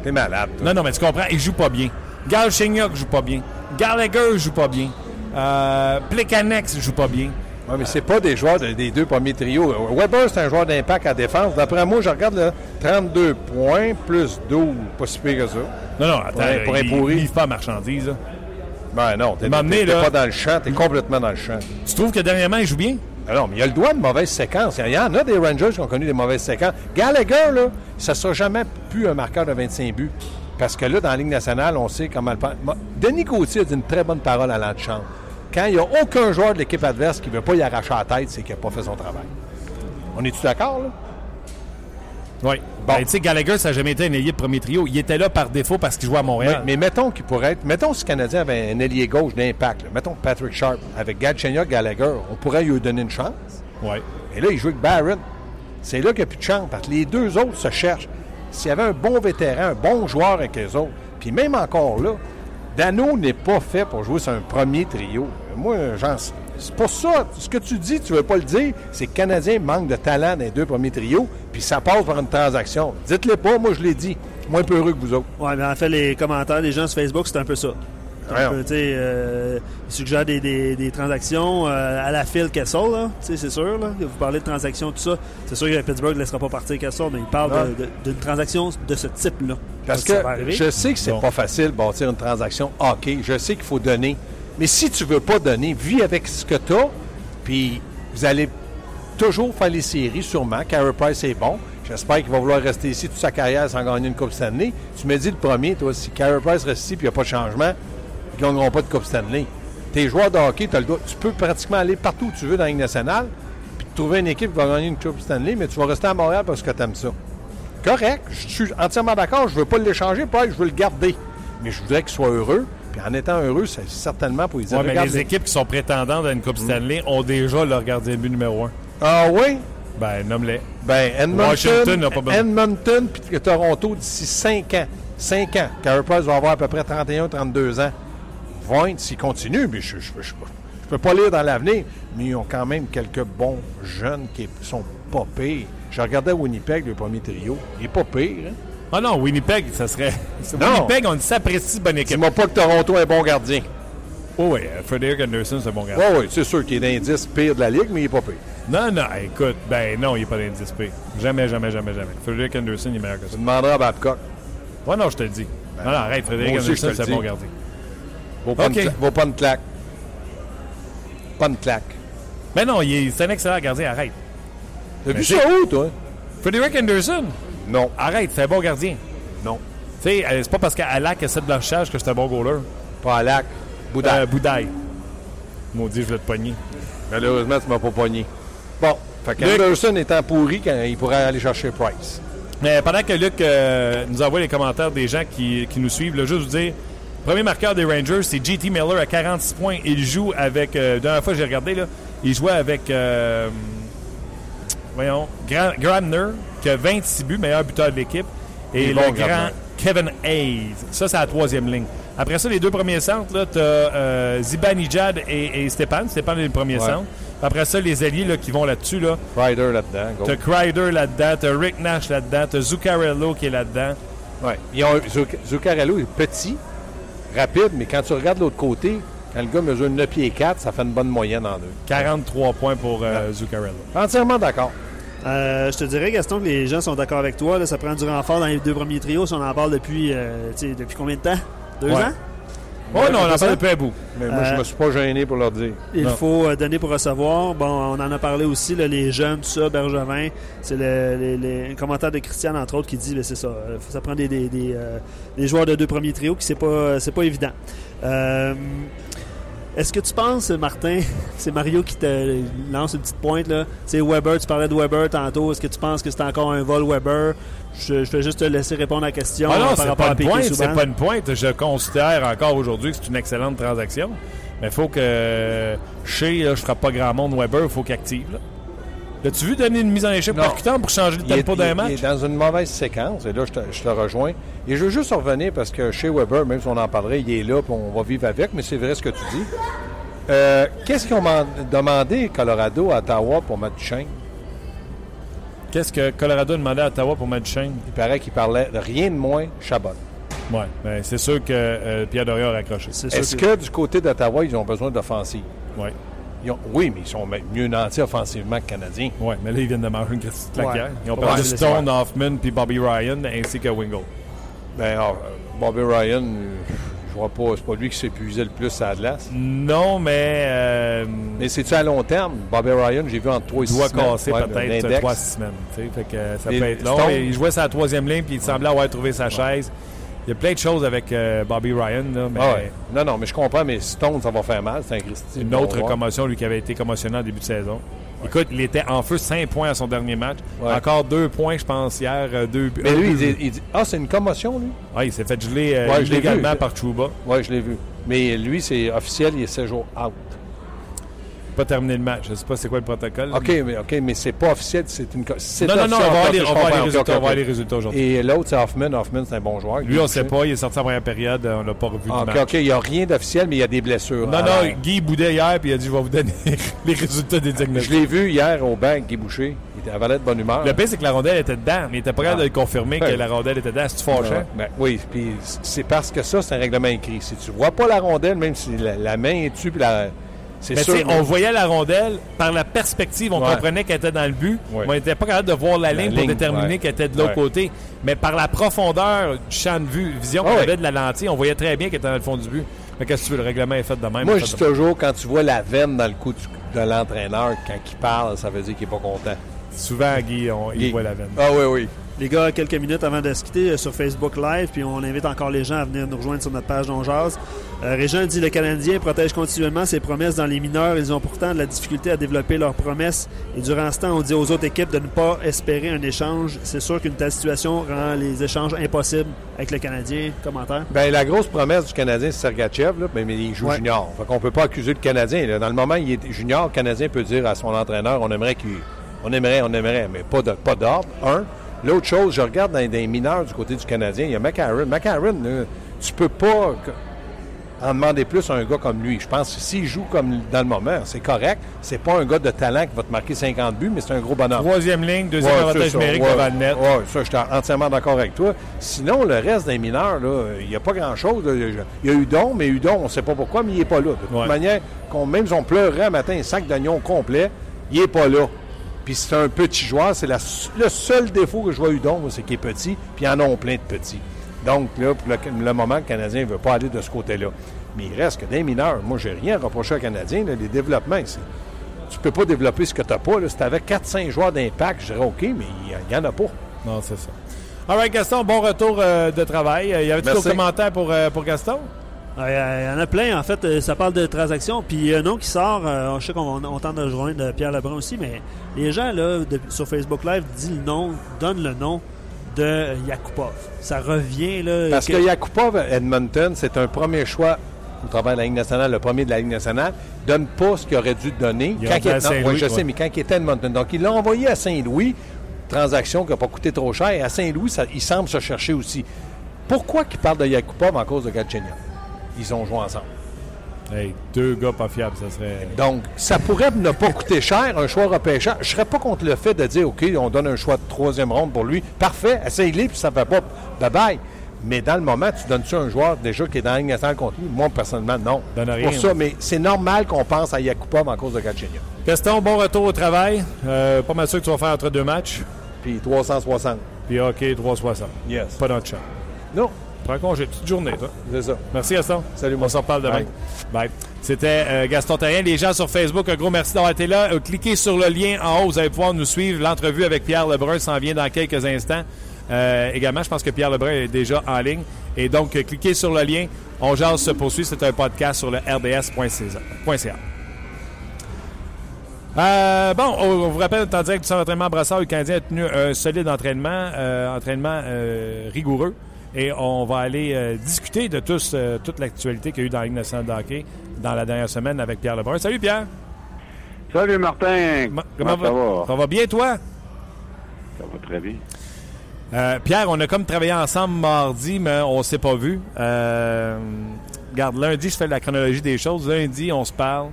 T'es malade, toi. Non, non, mais tu comprends, il joue pas bien. Galchenyuk joue pas bien. Gallagher joue pas bien. Euh, Plekanex joue pas bien. Ouais, mais c'est pas des joueurs de- des deux premiers trios. Weber, c'est un joueur d'impact à défense. D'après moi, je regarde là, 32 points plus 12. Pas si pire que ça. Non, non, attends, pour un il pourri. livre pas marchandise. là. Ben non, t'es là. pas dans le champ, t'es complètement dans le champ. Tu trouves que dernièrement, il joue bien? Ah non, mais il y a le droit de mauvaise séquence. Il y en a des Rangers qui ont connu des mauvaises séquences. Gallagher, là, ça ne sera jamais plus un marqueur de 25 buts. Parce que là, dans la Ligue nationale, on sait comment le Denis Gauthier a dit une très bonne parole à l'antichambre. Quand il n'y a aucun joueur de l'équipe adverse qui ne veut pas y arracher la tête, c'est qu'il n'a pas fait son travail. On est-tu d'accord, là? Oui. Bon. Ben, tu sais, Gallagher, ça n'a jamais été un ailier de premier trio. Il était là par défaut parce qu'il jouait à Montréal. Mais mettons qu'il pourrait être. Mettons si le Canadien avait un ailier gauche d'impact. là. Mettons Patrick Sharp avec Galchenyuk Gallagher. On pourrait lui donner une chance. Ouais. Et là, il joue avec Barron. C'est là qu'il n'y a plus de chance parce que les deux autres se cherchent. S'il y avait un bon vétéran, un bon joueur avec les autres, puis même encore là, Dano n'est pas fait pour jouer sur un premier trio. Moi, j'en c'est pas ça. Ce que tu dis, tu veux pas le dire, c'est que Canadien manque de talent dans les deux premiers trios, puis ça passe par une transaction. Dites-le pas, moi je l'ai dit. Moins peureux que vous autres. Ouais, mais en fait, les commentaires des gens sur Facebook, c'est un peu ça. Tu sais, euh, ils suggèrent des, des- des transactions euh, à la Phil Kessel, là. Tu sais, c'est sûr, là. Vous parlez de transactions, tout ça. C'est sûr que Pittsburgh ne laissera pas partir Kessel, mais il parle d'une transaction de ce type-là. Parce que je sais que c'est Bon. pas facile de bâtir une transaction hockey. Je sais qu'il faut donner. Mais si tu veux pas donner, vis avec ce que tu as, puis vous allez toujours faire les séries, sûrement. Carey Price est bon. J'espère qu'il va vouloir rester ici toute sa carrière sans gagner une Coupe Stanley. Tu me dis le premier, toi, si Carey Price reste ici et il n'y a pas de changement, ils ne gagneront pas de Coupe Stanley. Tes joueurs de hockey, t'as le droit- tu peux pratiquement aller partout où tu veux dans la Ligue nationale, puis trouver une équipe qui va gagner une Coupe Stanley, mais tu vas rester à Montréal parce que tu aimes ça. Correct, je suis entièrement d'accord. Je ne veux pas l'échanger, pas je veux le garder. Mais je voudrais qu'il soit heureux. Puis en étant heureux, c'est certainement pour dire Ouais, mais les équipes qui sont prétendantes à une Coupe Stanley ont déjà leur gardien de but numéro un. Ah oui? Ben, nomme-les. Ben, Edmonton, Washington n'a pas besoin. Edmonton puis Toronto d'ici 5 ans. 5 ans. Carey Price va avoir à peu près 31-32 ans. 20 s'il continue, mais je ne peux pas lire dans l'avenir. Mais ils ont quand même quelques bons jeunes qui sont pas pires. Je regardais Winnipeg, le premier trio. Il n'est pas pire. Hein? Ah non, Winnipeg, ça serait. Non. Winnipeg, on s'apprécie bonne équipe. Dis-moi pas que Toronto est bon gardien. Oh, oui, Frederick Anderson, c'est un bon gars. Oui, oui, c'est sûr qu'il est l'indice pire de la Ligue, mais il n'est pas pire. Non, non, écoute, ben non, il n'est pas d'indice P. Jamais, jamais, jamais, jamais. Frederick Anderson, il est meilleur que ça. Tu demanderas à Babcock. Ouais, non, je te le dis. non, non, arrête, aussi, Anderson, c'est un bon gardien. Vaut pas, OK. une, cla- vaut pas une claque. Pas une claque. Mais non, c'est un excellent gardien, arrête. T'as vu ça où, toi? Frederick Anderson, Non. arrête, c'est un bon gardien. Non. Tu sais, euh, c'est pas parce qu'à lac a 7 blanchages que c'est un bon goaler. Pas à lac. Bouddha. Euh, Boudaille. Maudit, je vais te pogner. Malheureusement, tu m'as pas pogné. Bon. Fait qu'Anderson étant pourri, quand il pourrait aller chercher Price. Mais pendant que Luc euh, nous envoie les commentaires des gens qui, qui nous suivent, là, juste vous dire, premier marqueur des Rangers, c'est JT Miller à 46 points. Il joue avec, euh, la dernière fois que j'ai regardé, là, il jouait avec, euh, voyons, Gra- Grabner, qui a 26 buts, meilleur buteur de l'équipe. Et bon, le grand. Kevin Hayes. Ça, c'est la troisième ligne. Après ça, les deux premiers centres, tu as Zibanejad et, et Stépan. Stépan est le premier Ouais. centre. Après ça, les alliés là, qui vont là-dessus, là, Ryder là-dedans. T'as Kreider là-dedans, t'as Rick Nash là-dedans, t'as Zuccarello qui est là-dedans. Ouais. Ils ont, Zuc- Zuccarello est petit, rapide, mais quand tu regardes l'autre côté, quand le gars mesure 9 pieds 4, ça fait une bonne moyenne en deux. 43 points pour euh, Zuccarello. Entièrement d'accord. Euh, je te dirais, Gaston, que les gens sont d'accord avec toi. Là, ça prend du renfort dans les deux premiers trios. Si on en parle depuis, euh, tu sais, depuis combien de temps? Deux Ouais. ans? Oh non, on ça? parle depuis un bout. Mais moi, je Euh, me suis pas gêné pour leur dire. Il Non. faut euh, donner pour recevoir. Bon, on en a parlé aussi, là, les jeunes, tout ça, Bergevin. C'est le, les- les- un commentaire de Christian, entre autres, qui dit ben, c'est ça. euh, ça prend des, des, des, euh, des joueurs de deux premiers trios, qui c'est pas, c'est pas évident. Euh, Est-ce que tu penses, Martin, c'est Mario qui te lance une petite pointe, là? Tu sais, Weber, tu parlais de Weber tantôt. Est-ce que tu penses que c'est encore un vol Weber? Je, je vais juste te laisser répondre à la question Ah non, c'est pas une pointe, c'est pas une pointe. Je considère encore aujourd'hui que c'est une excellente transaction. Mais il faut que chez, là, je ferai pas grand monde Weber, il faut qu'il active. Là. As-tu vu donner une mise en échec percutante pour changer le est, tempo d'un match? il est dans une mauvaise séquence, et là, je te, je te rejoins. Et je veux juste revenir parce que chez Weber, même si on en parlerait, il est là, puis on va vivre avec, mais c'est vrai ce que tu dis. Euh, Qu'est-ce qu'ils ont man- demandé Colorado à Ottawa pour mettre Duchesne? Qu'est-ce que Colorado a demandé à Ottawa pour mettre Duchesne? Il paraît qu'il parlait de rien de moins Chabot. Ouais, ben, c'est sûr que euh, Pierre Dorion a raccroché. C'est sûr Est-ce que du côté d'Ottawa, ils ont besoin d'offensive? Ouais. Ils ont- Oui, mais ils sont mieux nantis offensivement que Canadiens. ouais, mais là, ils viennent de manger une petite claquière. Ouais. Ils ont perdu Stone, Hoffman puis Bobby Ryan ainsi que Wingle. Ben, ah, euh, Bobby Ryan, euh, je vois pas, c'est pas lui qui s'épuisait le plus à la glace. Non, mais. Euh, mais c'est-tu à long terme? Bobby Ryan, j'ai vu en 3 et 6 doit semaines. casser Ouais, peut-être l'index. 3 semaines. Fait que ça Les peut être long. Il jouait sa troisième ligne puis il semblait avoir trouvé sa chaise. Il y a plein de choses avec euh, Bobby Ryan. Là, mais Ah ouais. Non, non, mais je comprends, mais Stone, ça va faire mal. C'est un Christy. Une autre commotion, lui, qui avait été commotionné en début de saison. Écoute, il était en feu 5 points à son dernier match. Ouais. Encore 2 points, je pense, hier. euh, Deux, Mais lui, il dit, il dit- Ah, c'est une commotion, lui? Ouais, il s'est fait geler euh, vu. par Chuba. Oui, je l'ai vu. Mais lui, c'est officiel, il est 7 jours out. Pas terminé le match. Je sais pas c'est quoi le protocole. OK, mais, OK, mais c'est pas officiel, c'est une. c'est Non, non, non, on va voir ok, les, je on va ok, résultats, on va ok. les résultats aujourd'hui. Et l'autre, c'est Hoffman. Hoffman, c'est un bon joueur. Lui, on ne sait pas. Il est sorti en première période. On l'a pas revu OK, match. OK, il n'y a rien d'officiel, mais il y a des blessures. Non, non, Guy boudait hier puis il a dit Je vais vous donner les résultats des Je diagnostics. l'ai vu hier au banc, Guy Boucher. Il était avait de bonne humeur. Le pire, c'est que la rondelle était dedans, mais il était pas capable Ah. de confirmer que la rondelle était dedans. C'est-tu fâchant? Ben, oui, puis c'est parce que ça, c'est un règlement écrit. Si tu vois pas la rondelle, même si la, la main est dessus, puis la. C'est Mais tu sûr. sais, on voyait la rondelle par la perspective, on Ouais. comprenait qu'elle était dans le but, Ouais. mais on n'était pas capable de voir la, La ligne pour déterminer ouais. qu'elle était de l'autre côté. Mais par la profondeur du champ de vue, vision qu'on Ouais. avait de la lentille, on voyait très bien qu'elle était dans le fond du but. Mais qu'est-ce que tu veux, le règlement est fait de même. Moi, je dis toujours, quand tu vois la veine dans le cou de l'entraîneur, quand il parle, ça veut dire qu'il n'est pas content. Souvent, Guy, on, il Guy. voit la veine. Ah oui, oui. Les gars, quelques minutes avant de se quitter euh, sur Facebook Live, puis on invite encore les gens à venir nous rejoindre sur notre page d'On Jazz. Euh, Régent dit le Canadien protège continuellement ses promesses dans les mineurs. Ils ont pourtant de la difficulté à développer leurs promesses. Et durant ce temps, on dit aux autres équipes de ne pas espérer un échange. C'est sûr qu'une telle situation rend les échanges impossibles avec le Canadien. Commentaire? Ben, la grosse promesse du Canadien, c'est Sergachev, là, ben, mais il joue Ouais. junior. Fait qu'on peut pas accuser le Canadien. là. Dans le moment où il est junior, le Canadien peut dire à son entraîneur on aimerait qu'il. On aimerait, on aimerait, mais pas de pas d'ordre. Un. L'autre chose, je regarde dans, dans les mineurs du côté du Canadien, il y a McCarron. McCarron, là, tu peux pas en demander plus à un gars comme lui. Je pense que s'il joue comme dans le moment, c'est correct. C'est pas un gars de talent qui va te marquer 50 buts, mais c'est un gros bonhomme. Troisième ligne, deuxième Ouais, avantage numérique Ouais, devant le net. ouais, ça, je suis entièrement d'accord avec toi. Sinon, le reste des mineurs, il n'y a pas grand-chose. Il y a Udon, mais Udon, on ne sait pas pourquoi, mais il n'est pas là. De toute Ouais. manière, qu'on, même si on pleurait un matin un sac d'oignons complet, il n'est pas là. Puis c'est un petit joueur. C'est la- le seul défaut que je vois Udon, c'est qu'il est petit, puis ils en ont plein de petits. Donc, là, pour le, le moment, le Canadien ne veut pas aller de ce côté-là. Mais il reste que des mineurs. Moi, j'ai rien à reprocher aux Canadiens. là. les développements, c'est- tu peux pas développer ce que tu n'as pas. Là. Si tu avais 4-5 joueurs d'impact, je dirais OK, mais il n'y en a pas. Non, c'est ça. All right, Gaston, bon retour euh, de travail. Euh, Y avait-tu d'autres commentaires pour, euh, pour Gaston? Ah, Il y en a plein. En fait, euh, ça parle de transactions. Puis il y a un nom qui sort. euh, je sais qu'on on tente de rejoindre euh, Pierre Lebrun aussi, mais les gens là de- sur Facebook Live disent le nom, donnent le nom de euh, Yakupov. Ça revient là. Parce que- que Yakupov Edmonton, c'est un premier choix au travers de la Ligue nationale, le premier de la Ligue nationale, donne pas ce qu'il aurait dû donner. Il Quand il est- non, oui, je sais, mais quand il était à Edmonton. Donc, il l'a envoyé à Saint-Louis, transaction qui n'a pas coûté trop cher. Et à Saint-Louis, ça- il semble se chercher aussi. Pourquoi qu'il parle de Yakupov en cause de Galchenyuk? Ils ont joué ensemble. Hey, deux gars pas fiables, ça serait. Donc, ça pourrait ne pas coûter cher, un choix repêchant. Je serais pas contre le fait de dire, OK, on donne un choix de troisième ronde pour lui. Parfait, essaye-le, puis ça ne fait pas. Bye-bye. Mais dans le moment, tu donnes-tu un joueur déjà qui est dans la nationale contre lui? Moi, personnellement, non. Donne rien, Pour ça, mais c'est normal qu'on pense à Yakupov en cause de Galchenyuk. Gaston, bon retour au travail. Euh, pas mal sûr que tu vas faire entre deux matchs. Puis 360. Puis OK, 360. Yes. Pas notre chat. Non, Prends congé. Petite journée, toi. c'est ça. Merci, Gaston. Salut, On s'en reparle demain. Bye. C'était euh, Gaston Terrien. Les gens sur Facebook, un gros merci d'avoir été là. Euh, cliquez sur le lien en haut. Vous allez pouvoir nous suivre. L'entrevue avec Pierre Lebrun s'en vient dans quelques instants. Euh, également, je pense que Pierre Lebrun est déjà en ligne. Et donc, cliquez sur le lien. On jase se poursuit. C'est un podcast sur le rds.ca. Euh, bon, on, on vous rappelle, en direct du centre d'entraînement Brassard, le Canadien a tenu un solide entraînement, euh, entraînement euh, rigoureux. Et on va aller euh, discuter de tous, euh, toute l'actualité qu'il y a eu dans la Ligue nationale de hockey dans la dernière semaine avec Pierre Lebrun. Salut Pierre! Salut Martin. Ma- Comment, ça va? Ça va bien, toi? Ça va très bien. Euh, Pierre, on a comme travaillé ensemble mardi, mais on s'est pas vu. Regarde, lundi, je fais la chronologie des choses. Lundi, on se parle.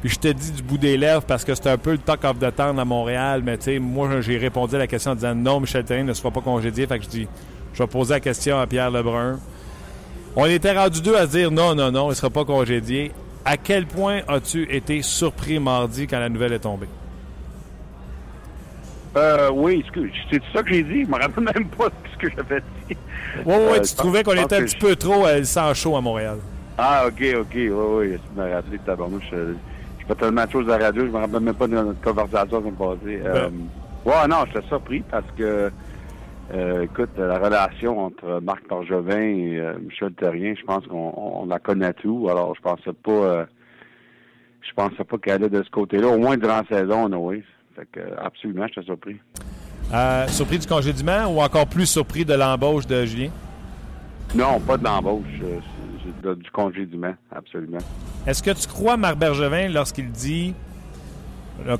Puis je te dis du bout des lèvres parce que c'est un peu le talk of the town à Montréal. Mais tu sais, moi, j'ai répondu à la question en disant non, Michel Therrien ne sera pas congédié. Fait que je dis, je vais poser la question à Pierre Lebrun. On était rendu deux à se dire non, non, non, il ne sera pas congédié. À quel point as-tu été surpris mardi quand la nouvelle est tombée? Euh, oui, c'est ça que j'ai dit. Je me rappelle même pas ce ce que j'avais dit. Oui, oui, Euh, tu je trouvais qu'on je était un petit peu trop euh, sans chaud à Montréal. Ah, OK, OK. Oui, oui. Tu m'as rappelé, tabarnouche. euh, Je fais tellement de choses à la radio, je me rappelle même pas de notre conversation qui m'est passée. Euh, ouais, non, j'étais surpris parce que, euh, écoute, la relation entre Marc Pargevin et euh, Michel Terrien, je pense qu'on on la connaît tout. Alors, je pensais pas... euh, je pensais pas qu'elle allait de ce côté-là, au moins durant la saison, oui. Fait que, absolument, j'étais surpris. Surpris du congédiement ou encore plus surpris de l'embauche de Julien? Non, pas de l'embauche. du congédiement, absolument. Est-ce que tu crois Marc Bergevin lorsqu'il dit,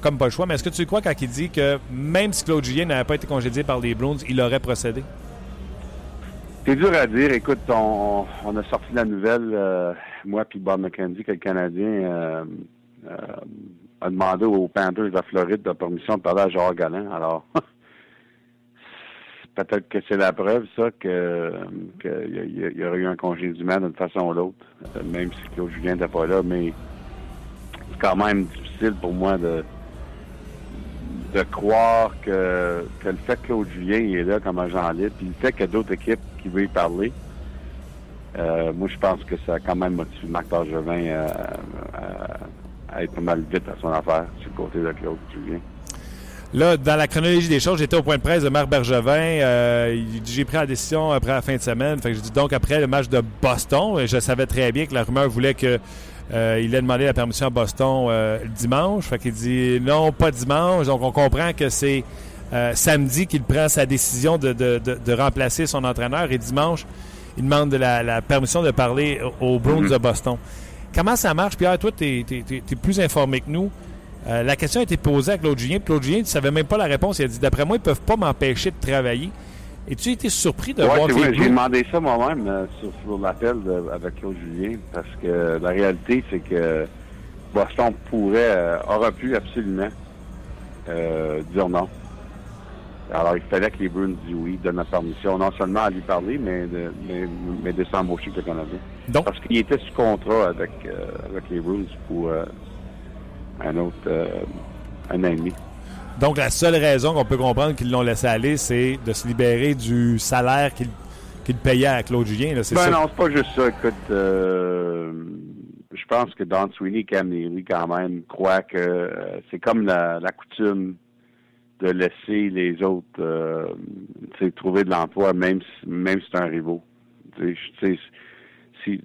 comme pas le choix, mais est-ce que tu crois quand il dit que même si Claude Julien n'avait pas été congédié par les Bruins, il aurait procédé? C'est dur à dire. Écoute, on, a sorti la nouvelle, euh, moi puis Bob McKenzie, que le Canadien euh, euh, a demandé aux Panthers de la Floride la permission de parler à Gérard Galland. Alors, peut-être que c'est la preuve, ça, que qu'il y, y aurait eu un congédiement d'une façon ou l'autre, euh, même si Claude Julien n'était pas là. Mais quand même difficile pour moi de de croire que, que le fait que Claude Julien est là comme agent libre, puis le fait qu'il y a d'autres équipes qui veulent y parler, euh, moi je pense que ça a quand même motivé Marc Bergevin euh, à, être pas mal vite à son affaire sur le côté de Claude Julien. Là, dans la chronologie des choses, j'étais au point de presse de Marc Bergevin. Euh, j'ai pris la décision après la fin de semaine. Fait que donc après le match de Boston, je savais très bien que la rumeur voulait que euh, il ait demandé la permission à Boston euh, le dimanche. Fait qu'il dit non, pas dimanche. Donc on comprend que c'est euh, samedi qu'il prend sa décision de, de, de, de remplacer son entraîneur et dimanche, il demande de la, la permission de parler aux Bruins Mhm. de Boston. Comment ça marche? Pierre, toi, tu es, plus informé que nous. Euh, la question a été posée à Claude Julien. Claude Julien, tu savais même pas la réponse. Il a dit D'après moi, ils peuvent pas m'empêcher de travailler. Et tu été surpris de Ouais, voir que vrai, j'ai demandé ça moi-même euh, sur, sur l'appel avec Claude Julien, parce que la réalité, c'est que Boston pourrait, euh, aurait pu absolument euh, dire non. Alors, il fallait que les Bruins disent oui, donnent la permission, non seulement à lui parler, mais de, mais, mais de s'embaucher avec le Canadien. Donc, Parce qu'il était sous contrat avec, avec les Bruins pour un autre, un an et demi. Donc, la seule raison qu'on peut comprendre qu'ils l'ont laissé aller, c'est de se libérer du salaire qu'il qu'il payait à Claude Julien. là, C'est Ben ça? non, c'est pas juste ça. Écoute, euh, je pense que Don Sweeney et Cam quand même, croient que euh, c'est comme la, la coutume de laisser les autres euh, trouver de l'emploi, même si, même si c'est un rivaux. Si,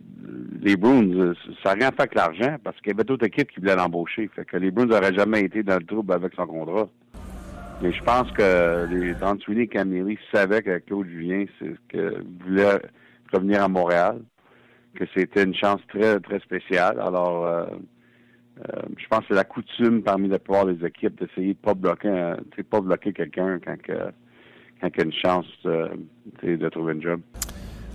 les Bruins, ça n'a rien fait avec l'argent, parce qu'il y avait d'autres équipes qui voulaient l'embaucher. Fait que les Bruins n'auraient jamais été dans le trouble avec son contrat. Mais je pense que les Don Sweeney et Cam Neely savaient que Claude Julien voulait revenir à Montréal, que c'était une chance très très spéciale. Alors, euh, euh, je pense que c'est la coutume parmi la plupart des équipes d'essayer de pas bloquer, pas bloquer quelqu'un quand quand il y a une chance euh, de trouver un job.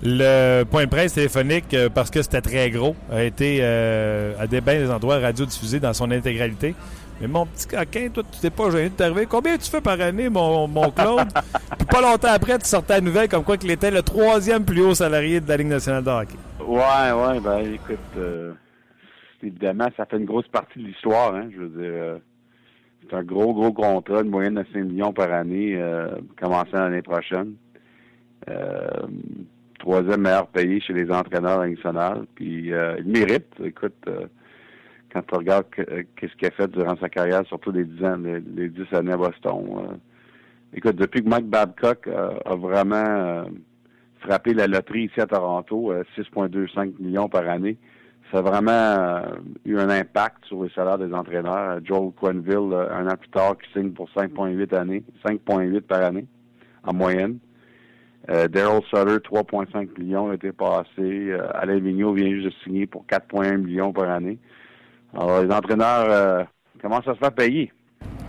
Le point de presse téléphonique, parce que c'était très gros, a été à des, bien des endroits radiodiffusé dans son intégralité. Mais mon petit coquin, toi, tu t'es pas gêné de t'arriver. Combien tu fais par année, mon, mon Claude? Puis pas longtemps après, tu sortais la nouvelle comme quoi qu'il était le troisième plus haut salarié de la Ligue nationale de hockey. Ouais, ouais, ben écoute, euh, évidemment, ça fait une grosse partie de l'histoire, hein. Je veux dire, euh, c'est un gros, gros contrat, une moyenne de 5 millions par année, euh, commençant l'année prochaine. Euh, troisième meilleur payé chez les entraîneurs nationaux. Puis il mérite, écoute, quand tu regardes euh, qu'est-ce qu'il a fait durant sa carrière, surtout les dix ans, les, les dix années à Boston. euh, écoute, depuis que Mike Babcock a vraiment euh, frappé la loterie ici à Toronto, euh, 6,25 millions par année, ça a vraiment eu un impact sur les salaires des entraîneurs. Joel Quenville, un an plus tard, qui signe pour 5,8 années, 5,8 par année en moyenne. Daryl Sutter, 3,5 millions a été passé. Alain Vigneault vient juste de signer pour 4,1 millions par année. Alors, les entraîneurs euh, commencent à se faire payer?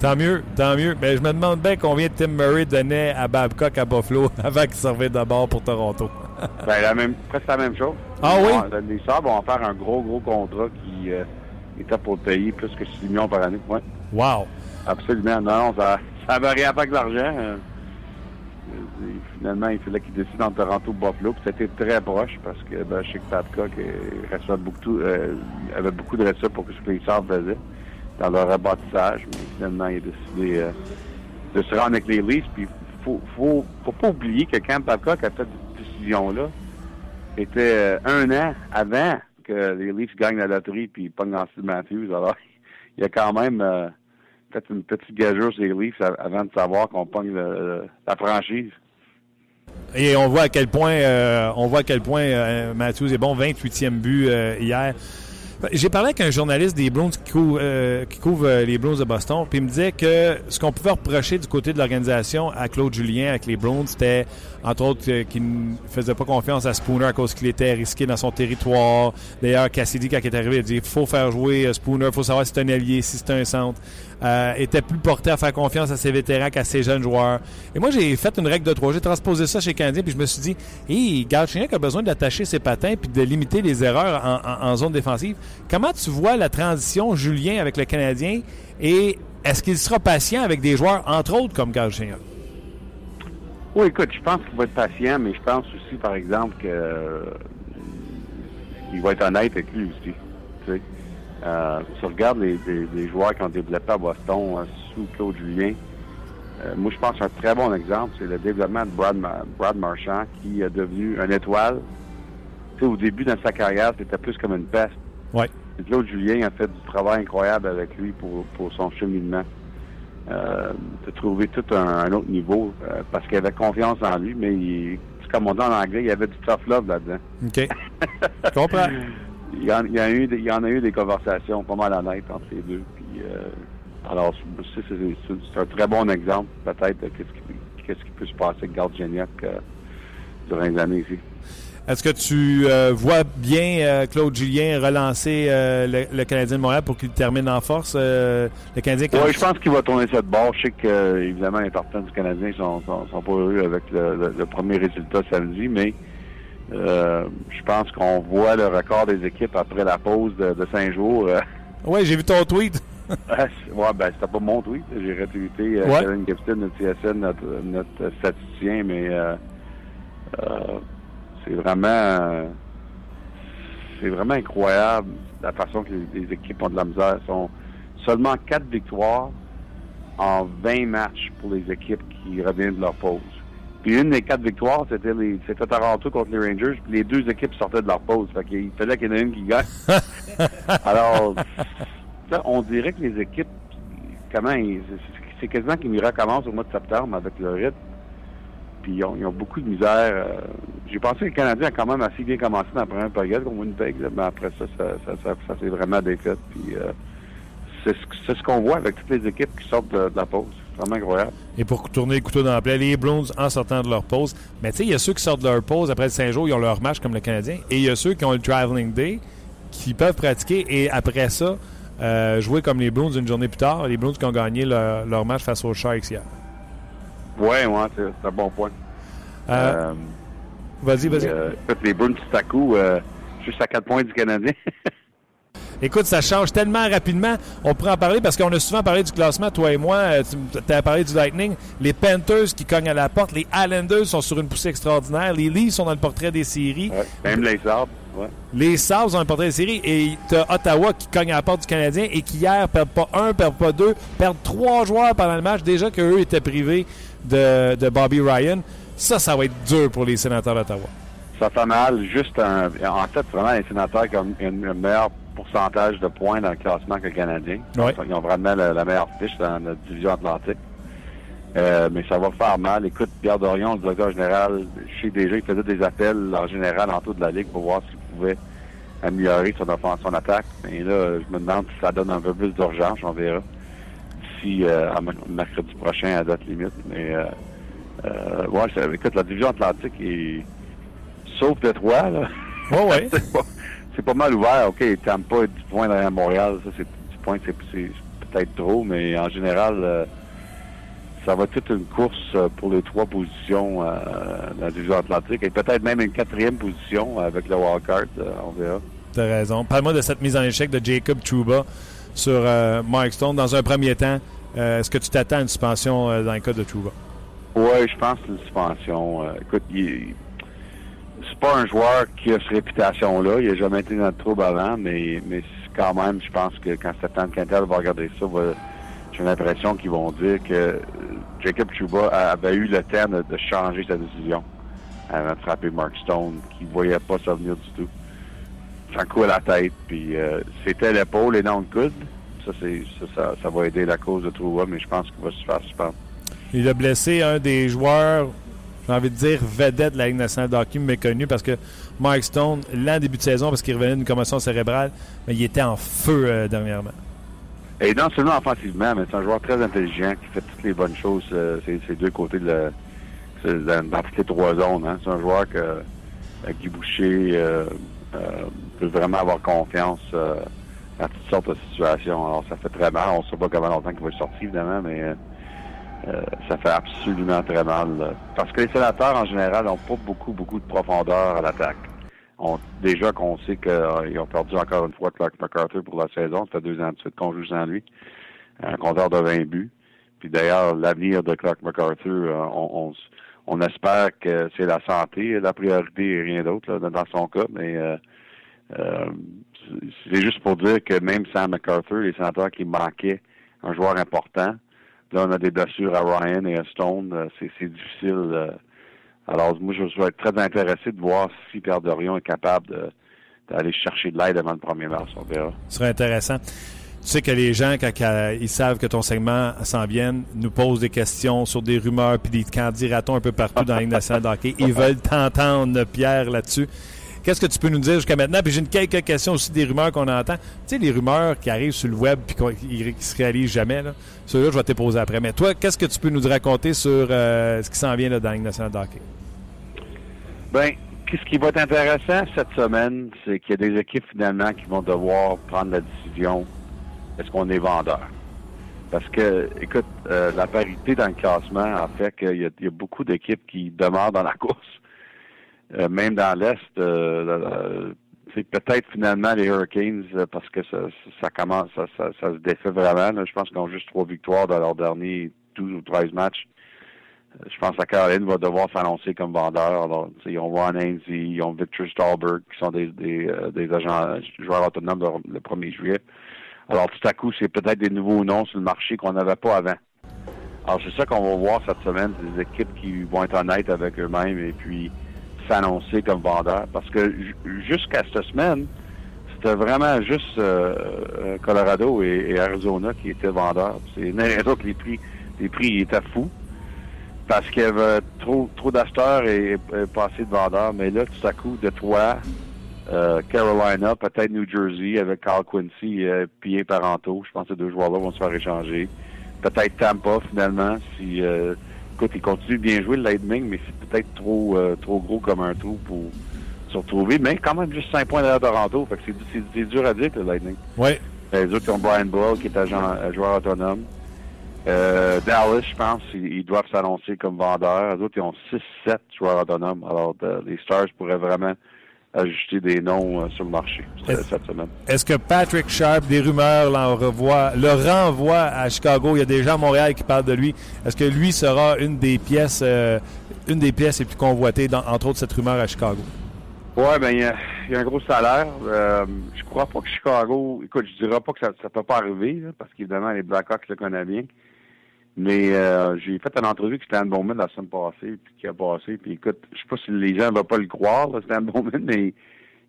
Tant mieux, tant mieux. Mais je me demande bien combien Tim Murray donnait à Babcock à Buffalo avant qu'il servait d'abord pour Toronto. Ben, la même, presque la même chose. Ah oui? Les Sabres vont faire un gros, gros contrat qui euh, était pour le payer plus que 6 millions par année. Ouais, Wow! absolument. Non, ça ça à faire avec l'argent. Finalement, il fallait qu'il décide entre Toronto et Buffalo. C'était très proche parce que ben, je sais que euh, avait beaucoup de respect pour ce que les Sabres faisaient dans leur rebâtissage. Mais finalement, il a décidé euh, de se rendre avec les Leafs. Puis faut, faut, faut pas oublier que quand Babcock a fait cette décision-là, c'était euh, un an avant que les Leafs gagnent la loterie puis pognent Austin Matthews. Alors, il a quand même peut-être une petite gageure sur les Leafs avant de savoir qu'on pogne la franchise. Et on voit à quel point, euh, on voit à quel point euh, est bon. 28e but euh, hier. J'ai parlé avec un journaliste des Bruins qui couvre, euh, qui couvre euh, les Bruins de Boston, puis il me disait que ce qu'on pouvait reprocher du côté de l'organisation à Claude Julien avec les Bruins, c'était entre autres euh, qu'il ne faisait pas confiance à Spooner à cause qu'il était risqué dans son territoire. D'ailleurs, Cassidy, quand il est arrivé, il a dit faut faire jouer euh, Spooner, faut savoir si c'est un allié, si c'est un centre. Euh, était plus porté à faire confiance à ses vétérans qu'à ses jeunes joueurs. Et moi, j'ai fait une règle de trois. J'ai transposé ça chez Canadien, puis je me suis dit, hey, Galchenyuk a besoin d'attacher ses patins puis de limiter les erreurs en- en zone défensive. Comment tu vois la transition, Julien, avec le Canadien? Et est-ce qu'il sera patient avec des joueurs, entre autres, comme Galchenyuk? Oui, écoute, je pense qu'il va être patient, mais je pense aussi, par exemple, que euh, va être honnête avec lui aussi. Tu sais. Euh, si on regarde les, joueurs qui ont développé à Boston euh, sous Claude Julien, moi, je pense qu'un très bon exemple, c'est le développement de Brad, Ma- Brad Marchand, qui est devenu un étoile. Tu sais, au début de sa carrière, c'était plus comme une peste. Et Claude Julien a fait du travail incroyable avec lui pour, pour son cheminement. Euh, de trouver tout un, un autre niveau euh, parce qu'il avait confiance en lui, mais il, comme on dit en anglais, il y avait du tough love là-dedans. OK. Je comprends. Il y, en, il y a eu, des- il y en a eu des conversations pas mal honnêtes entre les deux. Puis, euh, alors, c'est, un très bon exemple, peut-être, de qu'est-ce qui, qu'est-ce qui peut se passer avec Garde Géniac euh, durant les années ici. Est-ce que tu euh, vois bien euh, Claude Julien relancer euh, le, le Canadien de Montréal pour qu'il termine en force? le Canadien Oui, je pense qu'il va tourner cette barre. Je sais que, évidemment, les partisans du Canadien sont, sont, sont pas heureux avec le, le- le premier résultat samedi, mais je pense qu'on voit le record des équipes après la pause de, de cinq jours. Ouais, j'ai vu ton tweet. Ah, ouais, ben, c'était pas mon tweet. J'ai retweeté. Kevin Gibson, notre CSN, notre, notre statisticien, mais c'est vraiment euh, c'est vraiment incroyable la façon que les, les équipes ont de la misère. sont seulement quatre victoires en 20 matchs pour les équipes qui reviennent de leur pause. Puis une des quatre victoires, c'était les c'était Toronto contre les Rangers, puis les deux équipes sortaient de leur pause. Fait qu'il fallait qu'il y en ait une qui gagne. Alors, ça, on dirait que les équipes, comment c'est quasiment qu'ils recommencent au mois de septembre avec le rythme. Ils ont, beaucoup de misère. euh, J'ai pensé que le Canadien a quand même assez bien commencé dans la première période contre Winnipeg, là, mais après ça, ça, ça, vraiment défait. Puis euh, c'est ce, qu'on voit avec toutes les équipes qui sortent de, la pause. C'est vraiment incroyable. Et pour tourner le couteau dans la plaie, les Browns en sortant de leur pause. Mais tu sais, il y a ceux qui sortent de leur pause après le 5 jours, ils ont leur match comme le Canadien. Et il y a ceux qui ont le traveling day, qui peuvent pratiquer et après ça, euh, jouer comme les Browns une journée plus tard. Les Browns qui ont gagné leur match face aux Sharks hier. Ouais, ouais, c'est un bon point. Euh, Euh, vas-y, vas-y. euh, les Bruins, tout à coup, euh, juste à 4 points du Canadien. Écoute, ça change tellement rapidement. On pourrait en parler parce qu'on a souvent parlé du classement, toi et moi. Euh, Tu as parlé du Lightning. Les Panthers qui cognent à la porte. Les Islanders sont sur une poussée extraordinaire. Les Leafs sont dans le portrait des séries. Ouais, même les Sabres. Ouais. Les Sabres ont un portrait des séries. Et tu as Ottawa qui cogne à la porte du Canadien et qui hier perdent pas un, perdent pas deux, perdent trois joueurs pendant le match. Déjà qu'eux étaient privés de, de Bobby Ryan. Ça, ça va être dur pour les sénateurs d'Ottawa. Ça fait mal. Juste un, en fait, vraiment, les sénateurs qui ont un meilleur pourcentage de points dans le classement que le Canadien. Ils ont vraiment la, la meilleure fiche dans la division atlantique. Euh, mais ça va faire mal. Écoute, Pierre Dorion, le directeur général, sais déjà, il faisait des appels en général en tout de la Ligue pour voir s'il pouvait améliorer son offense, son attaque. Mais là, je me demande si ça donne un peu plus d'urgence, on verra. D'ici euh, à mercredi prochain à date limite. Mais euh, euh, ouais, ça- écoute, la division atlantique est sauf Détroit, là. Ouais, ouais. c'est pas, mal ouvert. OK, Tampa est 10 points derrière Montréal. Ça, c'est 10 points, c'est, peut-être trop, mais en général, ça va être toute une course pour les trois positions dans la division atlantique et peut-être même une quatrième position avec le wildcard. on verra. T'as raison. Parle-moi de cette mise en échec de Jacob Trouba sur euh, Mark Stone. Dans un premier temps, euh, est-ce que tu t'attends à une suspension euh, dans le cas de Trouba? Oui, je pense une suspension. Écoute, c'est pas un joueur qui a cette réputation-là. Il a jamais été dans le trouble avant, mais, mais quand même, je pense que quand Stéphane Quintel va regarder ça, j'ai l'impression qu'ils vont dire que Jacob Chuba avait eu le temps de, changer sa décision avant de frapper Mark Stone, qui ne voyait pas ça venir du tout. Ça coup à la tête, puis euh, c'était l'épaule et non le coude. Ça, c'est, ça, ça, va aider la cause de Trouba, mais je pense qu'il va se faire suspendre. Il a blessé un des joueurs, j'ai envie de dire, vedette de la Ligue nationale de hockey méconnu parce que Mark Stone, l'an début de saison, parce qu'il revenait d'une commotion cérébrale, mais il était en feu euh, dernièrement. Et non seulement offensivement, mais c'est un joueur très intelligent qui fait toutes les bonnes choses. Euh, c'est deux côtés de la, dans toutes les trois zones. Hein. C'est un joueur que euh, Guy Boucher euh, peut vraiment avoir confiance dans toutes sortes de situations. Alors ça fait très mal. On ne sait pas comment longtemps qu'il va sortir, évidemment, mais ça fait absolument très mal. Parce que les sénateurs, en général, n'ont pas beaucoup, beaucoup de profondeur à l'attaque déjà qu'on sait qu'ils euh, ont perdu encore une fois Clark MacArthur pour la saison. Ça fait deux ans de suite qu'on joue sans lui. Un compteur de 20 buts. Puis d'ailleurs, l'avenir de Clark MacArthur, euh, on, espère que c'est la santé, la priorité et rien d'autre dans son cas. Mais euh, c'est juste pour dire que même sans MacArthur, les sénateurs qui manquaient un joueur important, là on a des blessures à Ryan et à Stone. C'est difficile alors, moi, je être très intéressé de voir si Pierre Dorion est capable d'aller chercher de l'aide avant le 1er mars. On verra. Ce serait intéressant. Tu sais que les gens, quand ils savent que ton segment s'en vient, nous posent des questions sur des rumeurs puis des candidatons un peu partout dans la Ligue nationale. Ils veulent t'entendre, Pierre, là-dessus. Qu'est-ce que tu peux nous dire jusqu'à maintenant? Puis j'ai quelques questions aussi des rumeurs qu'on entend. Tu sais, les rumeurs qui arrivent sur le web puis qui ne se réalisent jamais, là. Ceux-là, je vais te poser après. Mais toi, qu'est-ce que tu peux nous raconter sur euh, ce qui s'en vient là, dans la Ligue nationale d'hockey? Ben, ce qui va être intéressant cette semaine, c'est qu'il y a des équipes finalement qui vont devoir prendre la décision est-ce qu'on est vendeur? Parce que, écoute, euh, la parité dans le classement a fait qu'il y, a beaucoup d'équipes qui demeurent dans la course. Euh, même dans l'Est, euh, c'est peut-être finalement les Hurricanes, parce que ça, commence, ça, se défait vraiment. Je pense qu'ils ont juste trois victoires dans leurs derniers 12 ou 13 matchs je pense que Caroline va devoir s'annoncer comme vendeur. Alors, ils ont Ron Hainsey, ils ont Victor Stahlberg, qui sont des, des agents joueurs autonomes le 1er juillet. Alors, tout à coup, c'est peut-être des nouveaux noms sur le marché qu'on n'avait pas avant. Alors, c'est ça qu'on va voir cette semaine, des équipes qui vont être honnêtes avec eux-mêmes et puis s'annoncer comme vendeurs. Parce que jusqu'à cette semaine, c'était vraiment juste euh, euh, Colorado et, Arizona qui étaient vendeurs. C'est une que les prix, les prix étaient fous parce qu'il y avait trop, trop d'acheteurs et, pas assez de vendeurs. Mais là, tout à coup, de toi, euh, Carolina, peut-être New Jersey avec Carl Quincy et euh, Pierre Parenteau. Je pense que ces deux joueurs-là vont se faire échanger. Peut-être Tampa, finalement, si... Euh, écoute, ils continuent de bien jouer, le Lightning, mais c'est peut-être trop trop gros comme un trou pour se retrouver. Mais quand même, juste 5 points derrière Toronto. Fait que c'est dur à dire, le Lightning. Oui. Les autres ont Brian Boyle, qui est agent, joueur autonome. Euh, Dallas, je pense, ils, doivent s'annoncer comme vendeurs. Les autres, ils ont 6-7 joueurs autonomes. Alors, les Stars pourraient vraiment ajouter des noms euh, sur le marché cette semaine. Est-ce que Patrick Sharp, des rumeurs, revoit, le renvoie à Chicago? Il y a des gens à Montréal qui parlent de lui. Est-ce que lui sera une des pièces euh, une des pièces les plus convoitées, dans, entre autres, cette rumeur à Chicago? Oui, ben il y, a un gros salaire. Euh, je crois pas que Chicago. Écoute, je dirais pas que ça ne peut pas arriver, parce qu'évidemment, les Blackhawks le connaissent bien. Mais euh, j'ai fait une entrevue avec Stan Bowman la semaine passée, puis qui a passé. Puis écoute, je sais pas si les gens ne vont pas le croire, là, Stan Bowman, mais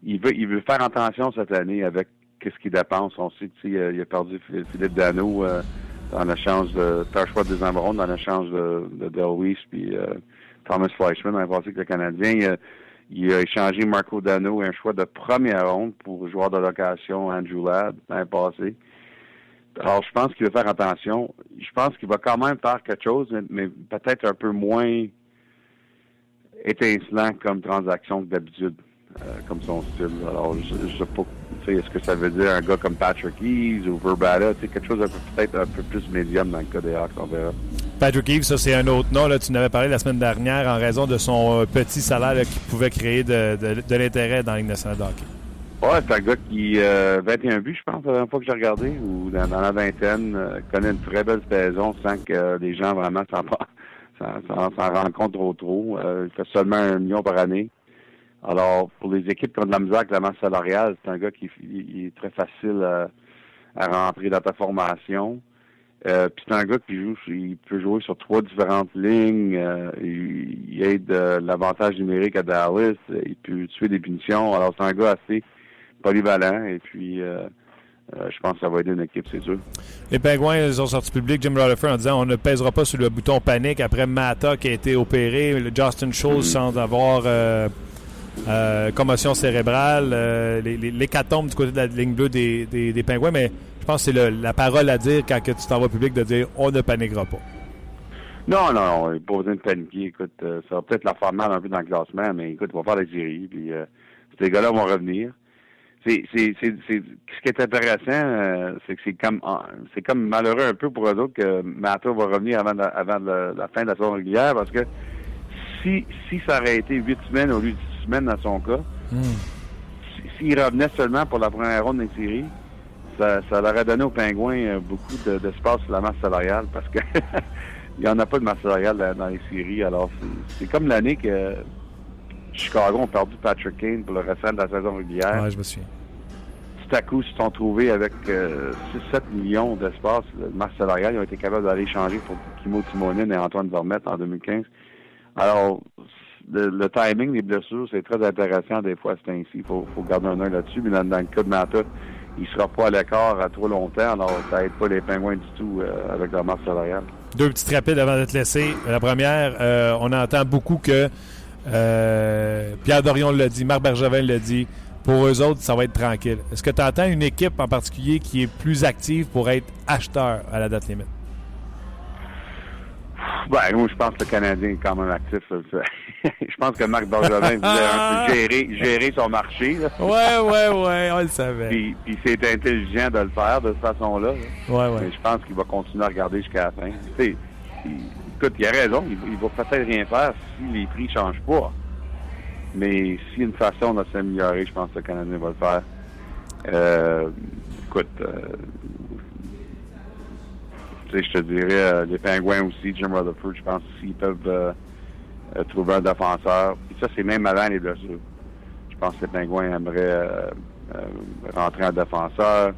il veut, il veut faire attention cette année avec qu'est-ce qu'il dépense. On sait qu'il il a perdu Philippe Dano euh, dans l'échange de Perchois des Ambrons, dans l'échange de, de Del puis euh, Thomas Fleischman l'année passé avec le Canadien. Il a, il a échangé Marco Dano un choix de première ronde pour joueur de location Andrew Ladd l'année passée. Alors, je pense qu'il va faire attention. Je pense qu'il va quand même faire quelque chose, mais, peut-être un peu moins étincelant comme transaction que d'habitude, euh, comme son style. Alors, je, ne sais pas, est-ce que ça veut dire un gars comme Patrick Eves ou Verbata, quelque chose peut-être un peu plus médium dans le cas des Hawks, on verra. Patrick Eves, ça c'est un autre nom. Là, tu en avais parlé la semaine dernière en raison de son euh, petit salaire qui pouvait créer de, l'intérêt dans la Ligue. Ouais, c'est un gars qui, euh, 21 buts, je pense, la dernière fois que j'ai regardé, ou dans, la vingtaine, euh, connaît une très belle saison sans que les gens vraiment s'en rendent compte trop trop. Euh, il fait seulement un million par année. Alors, pour les équipes qui ont de la misère avec la masse salariale, c'est un gars qui est très facile à, rentrer dans ta formation. Euh, puis c'est un gars qui joue, il peut jouer sur trois différentes lignes. Euh, il, il, aide euh, l'avantage numérique à Dallas. Il peut tuer des punitions. Alors c'est un gars assez polyvalent. Et puis euh, je pense que ça va aider une équipe, c'est sûr. Les Pingouins ils ont sorti public Jim Rutherford en disant on ne pèsera pas sur le bouton panique après Mata qui a été opéré, le Justin Schultz mm. sans avoir commotion cérébrale, l'hécatombe du côté de la ligne bleue des, des, des Pingouins, mais je pense que c'est la parole à dire quand que tu t'en vas public de dire on ne paniquera pas. Non, non, non, il pas besoin de paniquer. Écoute, euh, ça va peut-être leur faire mal un peu dans le classement, mais écoute, on va faire la série, puis euh, ces gars-là vont revenir. C'est, c'est, c'est, c'est, ce qui est intéressant, euh, c'est que c'est comme, c'est comme malheureux un peu pour eux autres que Mato va revenir avant, la, avant la, fin de la saison régulière, parce que si, si ça aurait été huit semaines au lieu de six semaines dans son cas, hmm. s'il revenait seulement pour la première ronde des séries, ça, ça leur a donné aux Pingouins euh, beaucoup d'espace sur la masse salariale parce que il n'y en a pas de masse salariale dans les séries. Alors, c'est comme l'année que Chicago ont perdu Patrick Kane pour le restant de la saison régulière. Ouais, je me souviens. Tout à coup, ils se sont trouvés avec 6-7 euh, millions d'espace de masse salariale. Ils ont été capables d'aller changer pour Kimo Timonen et Antoine Vermette en 2015. Alors, le, timing des blessures, c'est très intéressant des fois, c'est ainsi. Il faut, garder un œil là-dessus. Mais dans, dans, le cas de Mata, il sera pas à l'écart à trop longtemps, alors ça aide pas les pingouins du tout euh, avec la masse salariale. Deux petites rapides avant de te laisser. La première, euh, on entend beaucoup que euh, Pierre Dorion l'a dit, Marc Bergevin l'a dit. Pour eux autres, ça va être tranquille. Est-ce que tu entends une équipe en particulier qui est plus active pour être acheteur à la date limite? Ben, moi, je pense que le Canadien est quand même actif. je pense que Marc Bergevin voulait gérer, gérer son marché. Là. Ouais, ouais, ouais, on le savait. Puis, puis c'est intelligent de le faire de cette façon-là. Ouais, ouais. Mais je pense qu'il va continuer à regarder jusqu'à la fin. Tu écoute, il a raison. Il, va peut-être rien faire si les prix ne changent pas. Mais s'il y a une façon de s'améliorer, je pense que le Canadien va le faire. Euh, écoute, euh, je te dirais, euh, les Pingouins aussi, Jim Rutherford, je pense s'ils peuvent trouver un défenseur. Et ça, c'est même avant les blessures. Je pense que les Pingouins aimeraient rentrer en défenseur.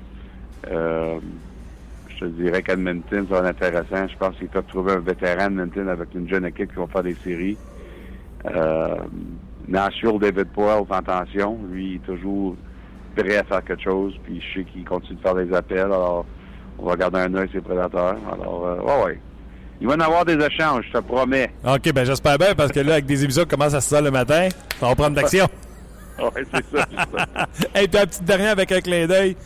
Je te dirais qu'Edmonton, ça va être intéressant. Je pense qu'ils peuvent trouver un vétéran Edmonton avec une jeune équipe qui va faire des séries. Nashville, David Poyle, attention. Lui, il est toujours prêt à faire quelque chose. Puis je sais qu'il continue de faire des appels. Alors, on va garder un œil sur les prédateurs. Alors, euh, ouais, ouais. Il va y en avoir des échanges, je te promets. OK, ben j'espère bien, parce que là, avec des émissions qui commencent à 6 heures le matin, ça va prendre d'action. oui, c'est ça, c'est ça. Et puis, la petite dernière avec un clin d'œil.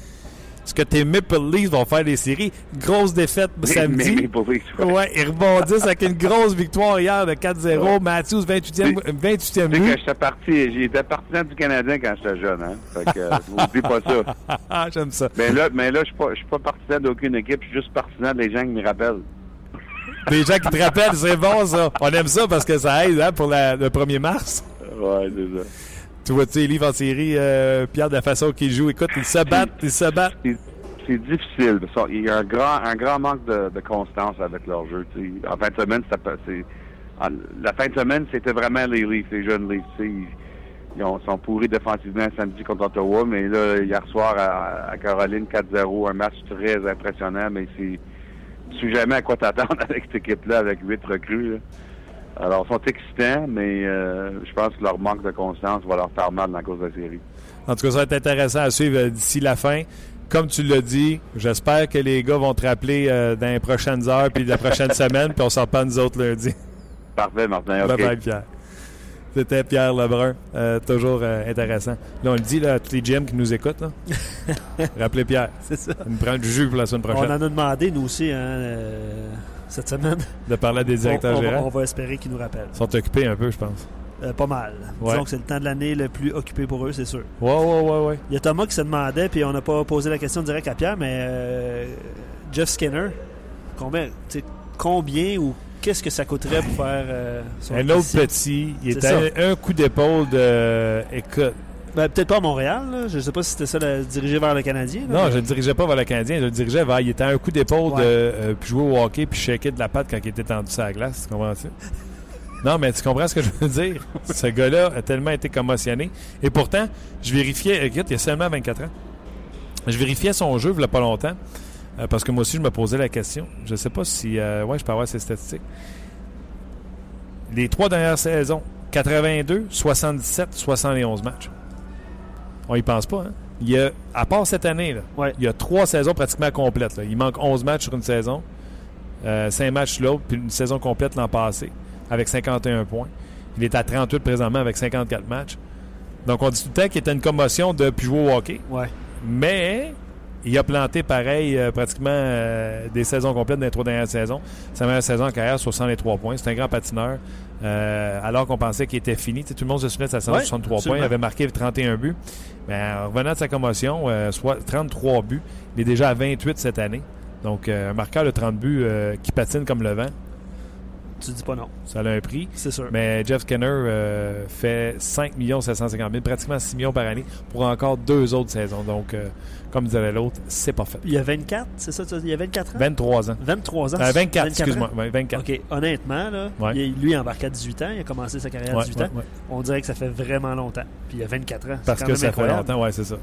Est-ce que tes Maple Leafs vont faire des séries? Grosse défaite samedi. Maple Leafs, ouais. ils rebondissent avec une grosse victoire hier de 4-0. Matthews, 28e, 28e but. j'étais parti, j'étais partisan du Canadien quand j'étais jeune, hein. Fait que, euh, vous pas ça. Ah, j'aime ça. Mais là, mais là, je suis pas, je suis pas partisan d'aucune équipe, je suis juste partisan des gens qui me rappellent. Des gens qui te rappellent, c'est bon, ça. On aime ça parce que ça aide, hein, pour la, le 1er mars. Ouais, c'est ça. Tu vois, tu sais, livres en série, euh, Pierre, de la façon qu'il joue, écoute, ils se battent, ils se battent. C'est difficile. Il y a un grand, un grand manque de, constance avec leur jeu. En fin de semaine, la fin de semaine, c'était vraiment les Leafs, les jeunes Leafs. Ils, ils sont pourris défensivement samedi contre Ottawa, mais là, hier soir à, Caroline 4-0, un match très impressionnant, mais c'est tu sais jamais à quoi t'attendre avec cette équipe-là, avec huit recrues. Alors, ils sont excitants, mais euh, je pense que leur manque de constance va leur faire mal dans la course de la série. En tout cas, ça va être intéressant à suivre euh, d'ici la fin. Comme tu l'as dit, j'espère que les gars vont te rappeler euh, dans les prochaines heures puis la prochaine semaine, puis on s'en pas nous autres lundi. Parfait, Martin. Bye bye, Pierre. C'était Pierre Lebrun. toujours intéressant. Là, on le dit là, à tous les GM qui nous écoutent. Rappelez Pierre. C'est ça. Il me prend du jus pour la semaine prochaine. On en a demandé, nous aussi. Hein, cette semaine. De parler à des directeurs gérants. On va espérer qu'ils nous rappellent. Ils sont occupés un peu, je pense. Euh, pas mal. Disons que c'est le temps de l'année le plus occupé pour eux, c'est sûr. Ouais, ouais, ouais, ouais. Il y a Thomas qui se demandait, puis on n'a pas posé la question direct à Pierre, mais euh, Jeff Skinner, combien, combien ou qu'est-ce que ça coûterait pour faire euh, son Un autre petit, il était un, coup d'épaule de. Écoute, ben, peut-être pas à Montréal. Je ne sais pas si c'était ça, le, dirigé vers le Canadien. non, je ne dirigeais pas vers le Canadien. Je le dirigeais vers. Il était à un coup d'épaule de euh, jouer au hockey puis shaker de la patte quand il était tendu sur la glace. Tu comprends ça? non, mais tu comprends ce que je veux dire? ce gars-là a tellement été commotionné. Et pourtant, je vérifiais. Écoute, il a seulement 24 ans. Je vérifiais son jeu il n'y a pas longtemps. Euh, parce que moi aussi, je me posais la question. Je ne sais pas si. Euh, ouais, je peux avoir ces statistiques. Les trois dernières saisons 82, 77, 71 matchs. On y pense pas, hein? Il y a, à part cette année, là, Ouais. il y a trois saisons pratiquement complètes. là. Il manque 11 matchs sur une saison, euh, 5 matchs l'autre, puis une saison complète l'an passé, avec 51 points. Il est à 38 présentement avec 54 matchs. Donc, on dit tout le temps qu'il était une commotion de plus jouer au hockey. Ouais. Mais il a planté pareil euh, pratiquement euh, des saisons complètes dans les trois dernières saisons. Sa meilleure saison en carrière, 63 points. C'est un grand patineur. Euh, alors qu'on pensait qu'il était fini. Tout le monde se souvenait de sa saison Ouais, de 63 absolument. points. Il avait marqué 31 buts. Mais en revenant de sa commotion, euh, soit 33 buts. Il est déjà à 28 cette année. Donc, euh, un marqueur de 30 buts euh, qui patine comme le vent, Tu dis pas non, ça a un prix. c'est sûr. Mais Jeff Skinner euh, fait 5 750 000, pratiquement 6 millions par année pour encore deux autres saisons. Donc, euh, comme disait l'autre, c'est pas fait. Il y a 24, c'est ça? tu as dit? Il y a 24 ans? 23 ans. 23 ans? Euh, 24, ans? excuse-moi. Ouais, 24. OK, honnêtement, là, Ouais. il- lui, il a embarqué à 18 ans. Il a commencé sa carrière à Ouais, 18 ouais, ans. On dirait que ça fait vraiment longtemps. Puis il a 24 ans. Parce quand que même ça incroyable. fait longtemps, ouais, c'est ça.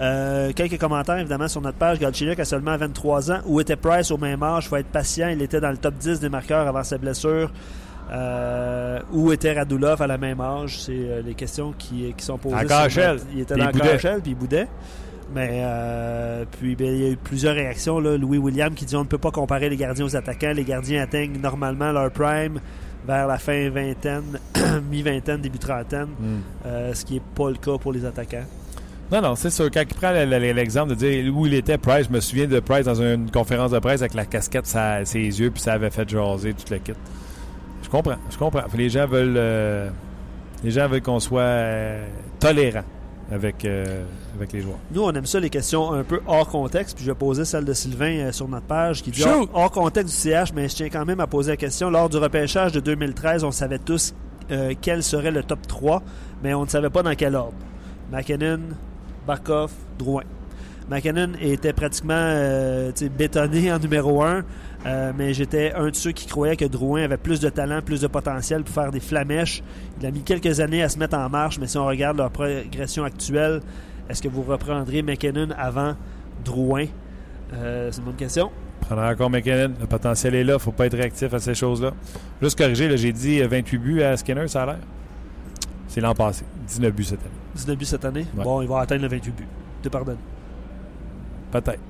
Euh, quelques commentaires, évidemment, sur notre page. Galchenyuk a seulement 23 ans. Où était Price au même âge? Il faut être patient. Il était dans le top 10 des marqueurs avant sa blessure. Euh, où était Radulov à la même âge? C'est euh, les questions qui, qui sont posées. En sur cachelle. notre- Il était dans cachelle, puis il boudait. Mais euh, puis ben, il y a eu plusieurs réactions. Là. Louis William qui dit on ne peut pas comparer les gardiens aux attaquants. Les gardiens atteignent normalement leur prime vers la fin vingtaine, mi-vingtaine, début trentaine, Hmm. ce qui n'est pas le cas pour les attaquants. Non, non, c'est sûr. Quand il prend le- le- l'exemple de dire où il était, Price, je me souviens de Price dans une conférence de presse avec la casquette ses yeux, puis ça avait fait jaser tout le kit. Je comprends, je comprends. Les gens veulent, euh, les gens veulent qu'on soit euh, tolérant avec, euh, avec les joueurs. Nous, on aime ça, les questions un peu hors contexte. Puis je vais poser celle de Sylvain euh, sur notre page qui dit hors, contexte du CH, mais je tiens quand même à poser la question. Lors du repêchage de 2013, on savait tous euh, quel serait le top 3, mais on ne savait pas dans quel ordre. McKinnon, Barkov, Drouin. McKinnon était pratiquement euh, bétonné en numéro 1, mais j'étais un de ceux qui croyaient que Drouin avait plus de talent, plus de potentiel pour faire des flamèches. Il a mis quelques années à se mettre en marche, mais si on regarde leur progression actuelle, est-ce que vous reprendrez McKinnon avant Drouin? Euh, c'est une bonne question. Prendra encore McKinnon. Le potentiel est là. faut pas être réactif à ces choses-là. Juste corriger, j'ai dit euh, 28 buts à Skinner, ça a l'air. C'est l'an passé. 19 buts cette année. 19 buts cette année. Ouais. Bon, il va atteindre le 28 buts. Te pardonne. Peut-être.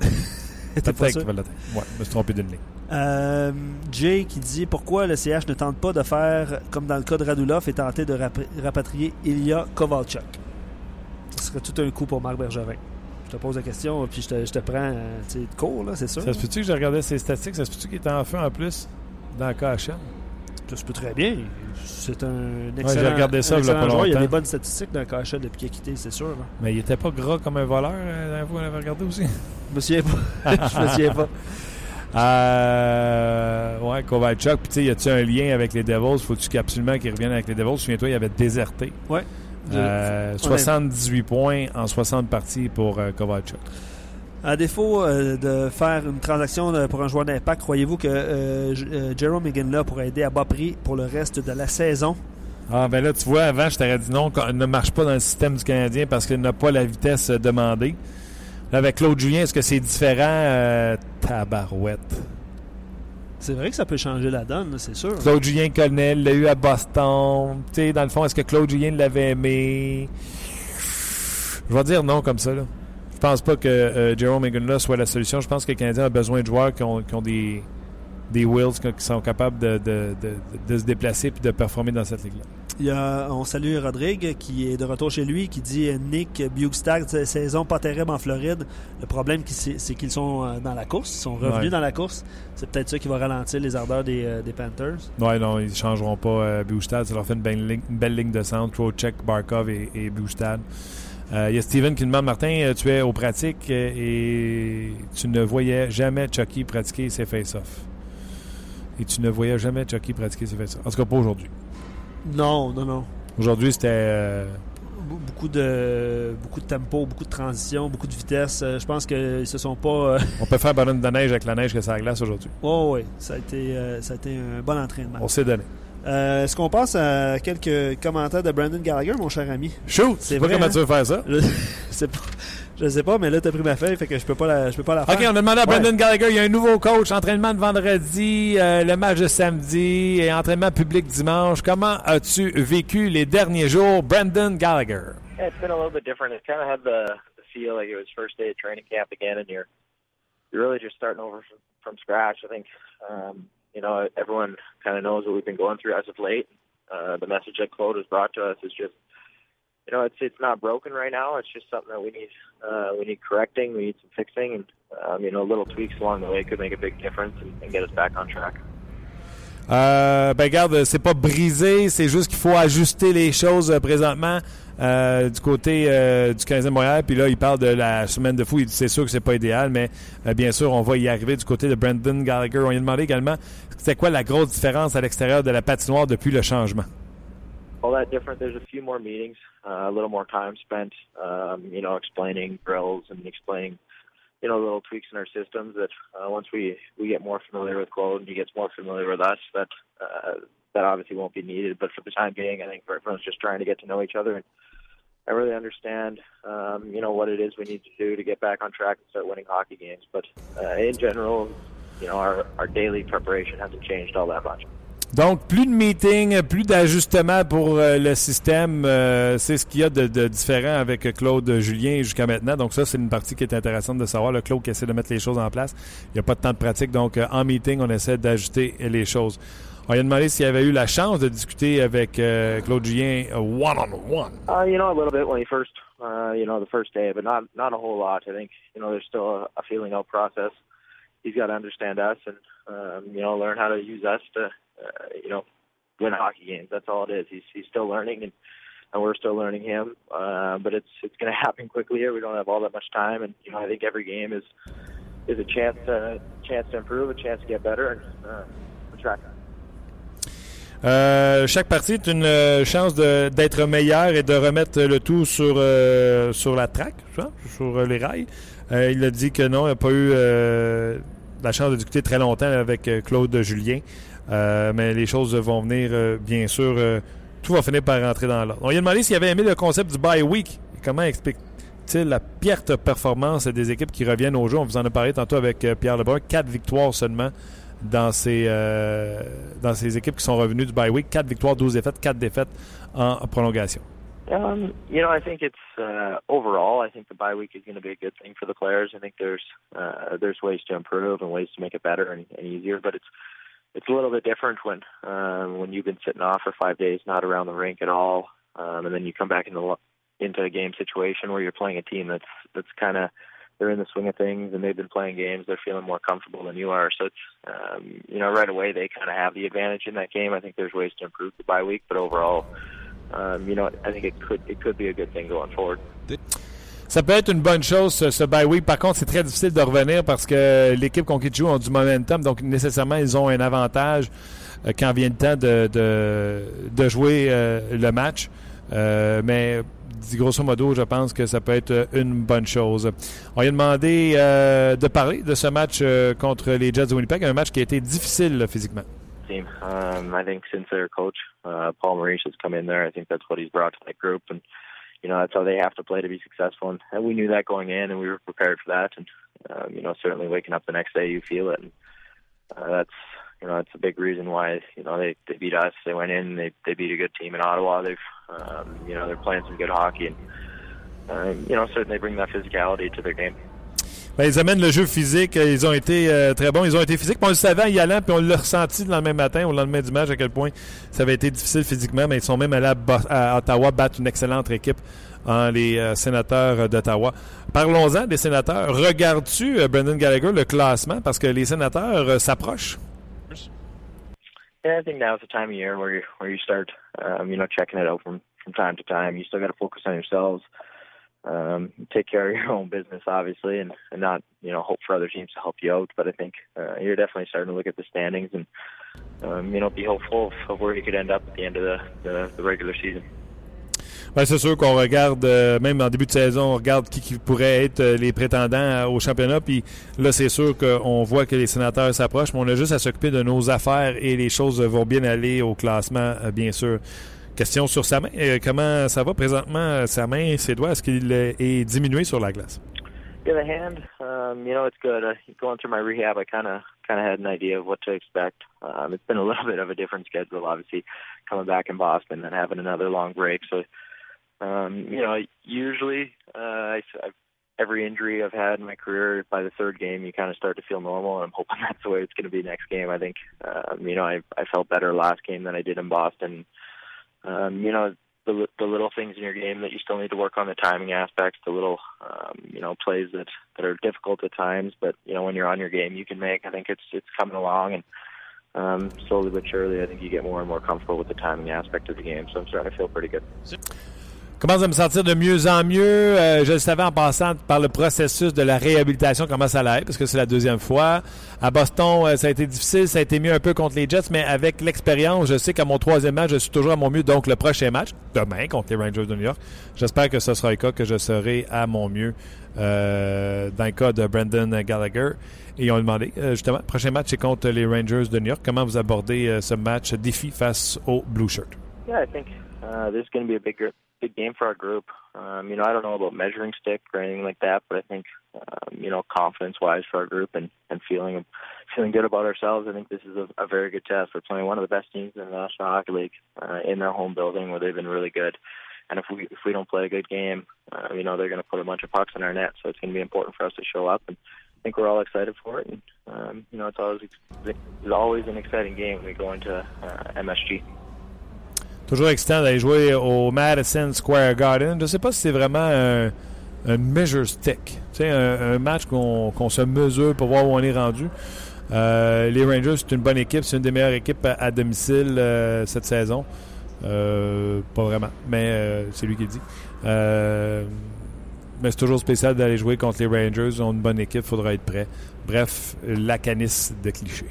Peut-être qu'il va l'atteindre. Ouais, je me suis trompé d'une ligne. Euh, Jay qui dit pourquoi le CH ne tente pas de faire comme dans le cas de Radulov et tenter de rap- rapatrier Ilya Kovalchuk? Ce serait tout un coup pour Marc Bergevin. Je te pose la question, puis je te, je te prends euh, de cours, là, c'est sûr. Ça se peut-tu que j'ai regardé ses statistiques? Ça se peut-tu qu'il était en feu en plus dans le KHL? Ça se peut très bien. C'est un j'ai excellent, regardé ça, il pas. Il y a des bonnes statistiques dans le KHL depuis qu'il a quitté, c'est sûr. là. Mais il était pas gras comme un voleur, euh, la dernière fois, on l'avait regardé aussi. Je me souviens pas. je me souviens pas. Euh, ouais, Kovalchuk. Puis, tu sais, y a-tu un lien avec les Devils? Faut-tu absolument qu'il revienne avec les Devils? Souviens-toi, il avait déserté. Ouais. Euh, 78 points en 60 parties pour euh, Kovalchuk. À défaut euh, de faire une transaction de- pour un joueur d'impact, croyez-vous que euh, euh, Jerome McGinley pourrait aider à bas prix pour le reste de la saison? Ah, ben là, tu vois, avant, je t'aurais dit non, qu'on ne marche pas dans le système du Canadien parce qu'il n'a pas la vitesse euh, demandée. Là, avec Claude Julien, est-ce que c'est différent? Euh, tabarouette. C'est vrai que ça peut changer la donne, c'est sûr. Claude Julien connaît, l'a eu à Boston. Tu sais, dans le fond, est-ce que Claude Julien l'avait aimé? Je vais dire non comme ça, là. Je pense pas que euh, Jerome Megan soit la solution. Je pense que le Canadien a besoin de joueurs qui ont, qui ont des, des wills, qui sont capables de, de- de- de se déplacer et de performer dans cette ligue-là. Il y a, on salue Rodrigue qui est de retour chez lui, qui dit euh, Nick Bugstad, sa- saison pas terrible en Floride. Le problème, c'est qu'ils sont euh, dans la course, ils sont revenus Ouais. dans la course. C'est peut-être ça qui va ralentir les ardeurs des, des Panthers. Ouais, non, ils ne changeront pas euh, Bustad. Ça leur fait une belle, ligne, une belle ligne de centre. Trocheck, Barkov et, et Bustad. Euh, Il y a Steven qui demande Martin, euh, tu es aux pratiques euh, et tu ne voyais jamais Chucky pratiquer ses face-off. Et tu ne voyais jamais Chucky pratiquer ses face-off. En tout cas, pas aujourd'hui. Non, non, non. Aujourd'hui, c'était. euh, Be- Beaucoup de, beaucoup de tempo, beaucoup de transition, beaucoup de vitesse. Je pense qu'ils se sont pas. on peut faire bonhomme de neige avec la neige que ça glace aujourd'hui. Oh, oui, ça a, été, ça a été un bon entraînement. On s'est donné. Euh, Est-ce qu'on passe à quelques commentaires de Brandon Gallagher, mon cher ami? Shoot! C'est pas vrai, comment hein? tu veux faire ça. Je sais pas. Je sais pas, mais là, tu as pris ma feuille, fait que je peux pas la, je peux pas la faire. OK, on a demandé à Brendan Gallagher, il y a un nouveau coach, entraînement de vendredi, euh, le match de samedi et entraînement public dimanche. Comment as-tu vécu les derniers jours, Brendan Gallagher? Yeah, it's been a little bit different. It kind of had the, the feel like it was first day of training camp again, and you're you're really just starting over from, from scratch. I think um, you know everyone kind of knows what we've been going through as of late. Uh, the message that Claude has brought to us is just you know, it's it's not broken right now. It's just something that we need uh, we need correcting. We need some fixing, and um, you know, little tweaks along the way could make a big difference and, and get us back on track. Euh, ben regarde, c'est pas brisé, c'est juste qu'il faut ajuster les choses euh, présentement euh, du côté euh, du 15e Montréal. Puis là, il parle de la semaine de fou. C'est sûr que c'est pas idéal, mais euh, bien sûr, on va y arriver du côté de Brandon Gallagher. On lui a demandé également c'était quoi la grosse différence à l'extérieur de la patinoire depuis le changement? All that different. There's a few more meetings. uh, a little more time spent, um, you know, explaining drills and explaining, you know, little tweaks in our systems that uh, once we, we get more familiar with Claude and he gets more familiar with us, that, uh, that obviously won't be needed. But for the time being, I think everyone's just trying to get to know each other and I really understand, you know, what it is we need to do to get back on track and start winning hockey games. But in general, you know, our, our daily preparation hasn't changed all that much. Donc, plus de meetings, plus d'ajustements pour euh, le système. Euh, c'est ce qu'il y a de, de, différent avec Claude Julien jusqu'à maintenant. Donc, ça, c'est une partie qui est intéressante de savoir. Le Claude qui essaie de mettre les choses en place. Il n'y a pas de temps de pratique. Donc, euh, en meeting, on essaie d'ajuster les choses. On lui a demandé s'il avait eu la chance de discuter avec euh, Claude Julien one-on-one. Uh, you know, a little bit when he first, uh, you know, the first day, but not not a whole lot. I think, you know, there's still a, a feeling out process. He's got to understand us and, um, you know, learn how to use us to uh, you know, win hockey games. That's all it is. He's he's still learning, and and we're still learning him. Uh, but it's it's going to happen quickly here. We don't have all that much time, and you know, I think every game is is a chance to chance to improve, a chance to get better, and uh, we're. Euh, chaque partie est une euh, chance d'être meilleur et de remettre le tout sur, euh, sur la track, sur les rails. Euh, il a dit que non, il n'a pas eu euh, la chance de discuter très longtemps avec euh, Claude Julien. Euh, mais les choses vont venir, euh, bien sûr. Euh, tout va finir par rentrer dans l'ordre. On lui a demandé s'il avait aimé le concept du bye week. Comment explique-t-il la perte de performance des équipes qui reviennent au jeu? On vous en a parlé tantôt avec Pierre Lebrun. Quatre victoires seulement dans ces, dans ces équipes qui sont revenues du bye week. Victoires, 12 défaites, défaites en prolongation. Um, you know, I think it's uh, overall. I think the bye week is going to be a good thing for the players. I think there's uh, there's ways to improve and ways to make it better and, and easier, but it's it's a little bit different when um, when you've been sitting off for five days, not around the rink at all, um, and then you come back into into a game situation where you're playing a team that's that's kind of they're in the swing of things and they've been playing games. They're feeling more comfortable than you are. So um, you know right away they kind of have the advantage in that game. I think there's ways to improve the bye week, but overall, um, you know I think it could it could be a good thing going forward. Ça peut être une bonne chose, ce, ce bye week. Par contre, c'est très difficile de revenir parce que l'équipe qu'on qui joue ont du momentum. Donc, nécessairement, ils ont un avantage euh, quand vient le temps de, de, de jouer euh, le match. Euh, mais grosso modo, je pense que ça peut être une bonne chose. On lui a demandé euh, de parler de ce match euh, contre les Jets de Winnipeg, un match qui a été difficile physiquement. Team. Um, I think since their coach, uh, Paul Maurice, has come in there, I think that's what he's brought to that group. And you know that's how they have to play to be successful, and, and we knew that going in, and we were prepared for that. And um, you know, certainly waking up the next day, you feel it, and uh, that's you know that's a big reason why you know they they beat us. They went in, they they beat a good team in Ottawa. They've um, you know they're playing some good hockey, and uh, you know certainly bring that physicality to their game. Ben, ils amènent le jeu physique. Ils ont été euh, très bons. Ils ont été physiques. Puis on le savait en y allant, puis on l'a ressenti le lendemain matin, au lendemain du match, à quel point ça avait été difficile physiquement. Mais ils sont même allés à, à Ottawa battre une excellente équipe, hein, les euh, sénateurs d'Ottawa. Parlons-en des sénateurs. Regardes-tu, euh, Brendan Gallagher, le classement? Parce que les sénateurs euh, s'approchent. Yeah, I think now's the time of year where you, where you start, um, you know, checking it out from, from time to time. You still got to focus on yourselves. um, take care of your own business, obviously, and, and not you know hope for other teams to help you out. But I think uh, you're definitely starting to look at the standings and um, you know be hopeful of where you could end up at the end of the, the, the regular season. Ben, c'est sûr qu'on regarde, euh, même en début de saison, on regarde qui, pourrait être euh, les prétendants au championnat. Puis là, c'est sûr qu'on voit que les sénateurs s'approchent, mais on a juste à s'occuper de nos affaires et les choses vont bien aller au classement, euh, bien sûr. Question sur sa main. Euh, comment ça va présentement, sa main, ses doigts? Est-ce qu'il est diminué sur la glace? Um, you know, it's good. Uh, going through my rehab, I had an idea of what to expect. Um, it's been a little bit of a different schedule, obviously, coming back in Boston and having another long break. Um, you know, usually uh, I, I've every injury I've had in my career, by the third game, you kind of start to feel normal, and I'm hoping that's the way it's going to be next game. I think, um, you know, I, I felt better last game than I did in Boston. Um, you know, the the little things in your game that you still need to work on the timing aspects, the little, um, you know, plays that that are difficult at times, but you know, when you're on your game, you can make. I think it's it's coming along, and um, slowly but surely, I think you get more and more comfortable with the timing aspect of the game. So I'm starting to feel pretty good. Commence à me sentir de mieux en mieux? Euh, je le savais en passant par le processus de la réhabilitation, comment ça allait, parce que c'est la deuxième fois. À Boston, euh, ça a été difficile, ça a été mieux un peu contre les Jets, mais avec l'expérience, je sais qu'à mon troisième match, je suis toujours à mon mieux. Donc, le prochain match, demain, contre les Rangers de New York, j'espère que ce sera le cas, que je serai à mon mieux euh, dans le cas de Brandon Gallagher. Et ils ont demandé, justement, le prochain match, c'est contre les Rangers de New York. Comment vous abordez ce match défi face aux Blue Shirts? Yeah, I think uh, this is going to be a big big game for our group. Um, you know, I don't know about measuring stick or anything like that, but I think, um, you know, confidence-wise for our group and, and feeling feeling good about ourselves, I think this is a, a very good test. We're playing one of the best teams in the National Hockey League uh, in their home building, where they've been really good. And if we if we don't play a good game, uh, you know, they're going to put a bunch of pucks in our net. So it's going to be important for us to show up. And I think we're all excited for it. And um, you know, it's always it's always an exciting game when we go into uh, MSG. Toujours excitant d'aller jouer au Madison Square Garden. Je ne sais pas si c'est vraiment un, measure stick. Un, un match qu'on qu se mesure pour voir où on est rendu. Euh, les Rangers, c'est une bonne équipe. C'est une des meilleures équipes à, domicile euh, cette saison. Euh, pas vraiment, mais c'est lui qui dit. Mais c'est toujours spécial d'aller jouer contre les Rangers. Ils ont une bonne équipe, il faudra être prêt. Bref, la canisse de clichés.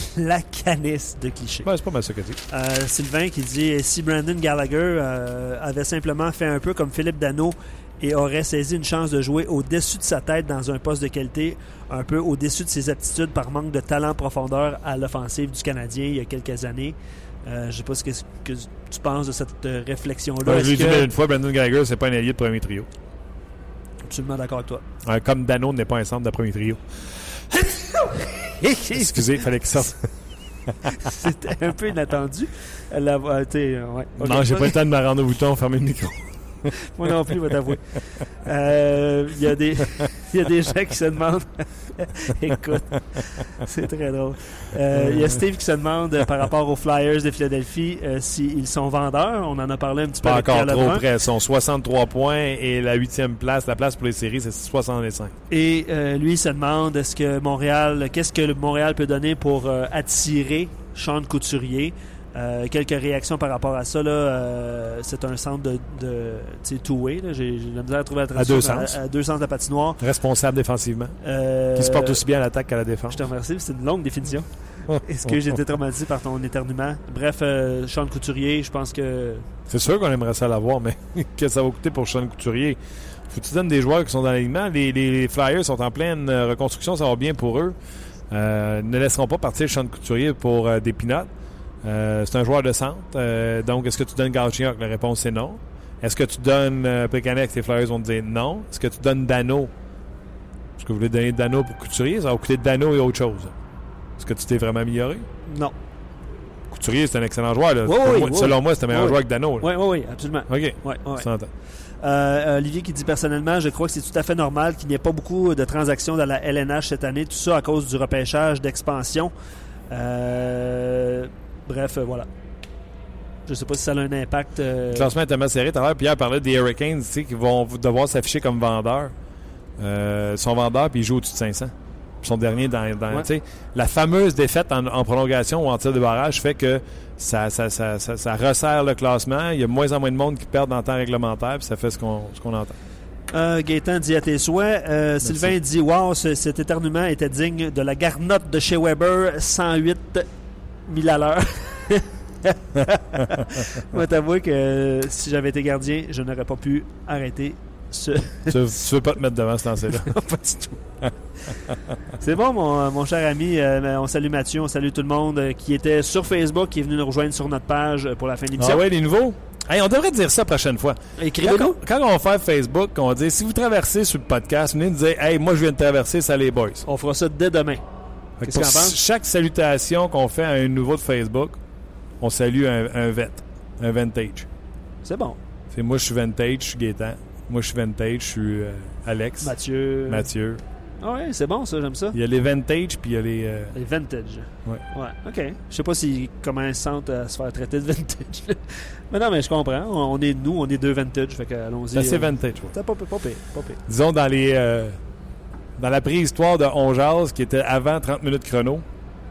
la canisse de clichés. Ouais, c'est pas mal ça que dit. Euh, Sylvain qui dit si Brandon Gallagher euh, avait simplement fait un peu comme Philippe Dano et aurait saisi une chance de jouer au-dessus de sa tête dans un poste de qualité, un peu au-dessus de ses aptitudes par manque de talent profondeur à l'offensive du Canadien il y a quelques années. Euh, je sais pas ce que, que, tu penses de cette euh, réflexion-là. Ouais, je l'ai dit que... une fois, Brandon Gallagher, c'est pas un allié de premier trio. Absolument d'accord avec toi. Euh, comme Dano n'est pas un centre de premier trio. Excusez, il fallait qu'il sorte. C'était un peu inattendu. La, euh, ouais. okay. Non, j'ai pas le temps de me rendre au bouton, fermer le micro. Moi non plus, je vais t'avouer. Il euh, y, a des, y a des gens qui se demandent. Écoute, c'est très drôle. Il euh, y a Steve qui se demande euh, par rapport aux Flyers de Philadelphie euh, s'ils sont vendeurs. On en a parlé un petit peu. Pas encore trop près. Ils sont 63 points et la huitième place, la place pour les séries, c'est 65. Et lui, il se demande est-ce que Montréal, qu'est-ce que Montréal peut donner pour attirer Sean Couturier? Euh, quelques réactions par rapport à ça. Là, euh, c'est un centre de, de two-way. J'ai, j'ai la misère à trouver la à deux sens. À, à, deux sens de la patinoire. Responsable défensivement. Euh, qui se porte aussi bien à l'attaque qu'à la défense. Je te remercie. C'est une longue définition. Est-ce que j'ai été traumatisé par ton éternuement? Bref, Sean Couturier, je pense que... C'est sûr qu'on aimerait ça l'avoir, mais que ça va coûter pour Sean Couturier? Faut que tu donnes des joueurs qui sont dans l'alignement. Les, les Flyers sont en pleine reconstruction, ça va bien pour eux. Ne laisseront pas partir Sean Couturier pour des pinottes. Euh, c'est un joueur de centre. Euh, donc, est-ce que tu donnes Galchenyuk? La réponse, c'est non. Est-ce que tu donnes euh, Pécanex? Les Flyers vont te dire non. Est-ce que tu donnes Dano? Est-ce que vous voulez donner Dano pour Couturier? Ça va coûter Dano et autre chose. Est-ce que tu t'es vraiment amélioré? Non. Couturier, c'est un excellent joueur. Là. Oui, oui, moi, oui, selon moi, c'est un meilleur joueur que Dano. Oui, oui, oui, absolument. OK. Ouais. Euh, Olivier qui dit personnellement, je crois que c'est tout à fait normal qu'il n'y ait pas beaucoup de transactions dans la LNH cette année, tout ça à cause du repêchage d'expansion. Euh, bref, euh, voilà. Je sais pas si ça a un impact. Euh... Le classement est tellement serré. Tout à l'heure, Pierre parlait des Hurricanes tu sais, qui vont devoir s'afficher comme vendeurs. Euh, ils sont vendeurs puis ils jouent au-dessus de 500. Ils sont derniers dans. dans Ouais. La fameuse défaite en, en prolongation ou en tir de barrage fait que ça, ça, ça, ça, ça resserre le classement. Il y a de moins en moins de monde qui perdent en temps réglementaire puis ça fait ce qu'on entend. Euh, Gaétan dit à tes souhaits. Euh, Sylvain dit Wow, ce- cet éternuement était digne de la garnotte de chez Weber, 108 000 à l'heure. Moi, t'avouer que euh, si j'avais été gardien, je n'aurais pas pu arrêter Ce- tu, tu veux pas te mettre devant ce lancer-là? pas du tout. C'est bon, mon, mon cher ami. euh, on salue Mathieu, on salue tout le monde euh, qui était sur Facebook, qui est venu nous rejoindre sur notre page euh, pour la fin de Ah l'émission. ouais, les nouveaux? Hey, on devrait dire ça la prochaine fois. Quand, Écrivez-nous. quand on va faire Facebook, on va dire si vous traversez sur le podcast, venez nous dire Hey, moi je viens de traverser, ça les boys. On fera ça dès demain. Qu'est-ce que penses? chaque salutation qu'on fait à un nouveau de Facebook, on salue un, un vet, un vintage. C'est bon. C'est moi je suis vintage, je suis Gaétan. Moi je suis vintage, je suis euh, Alex. Mathieu. Mathieu. Ah ouais, c'est bon ça, j'aime ça. Il y a les vintage puis il y a les. euh, Les vintage. Ouais. Ouais, ok. Je sais pas si comment ils se sentent à se faire traiter de vintage. mais non, mais je comprends. On est nous, on est deux vintage. Fait que allons-y. c'est euh, vintage. ouais. C'est pas, pas, pas pire, pas pire. Disons dans les. euh, dans la préhistoire de On Jase, qui était avant 30 minutes chrono,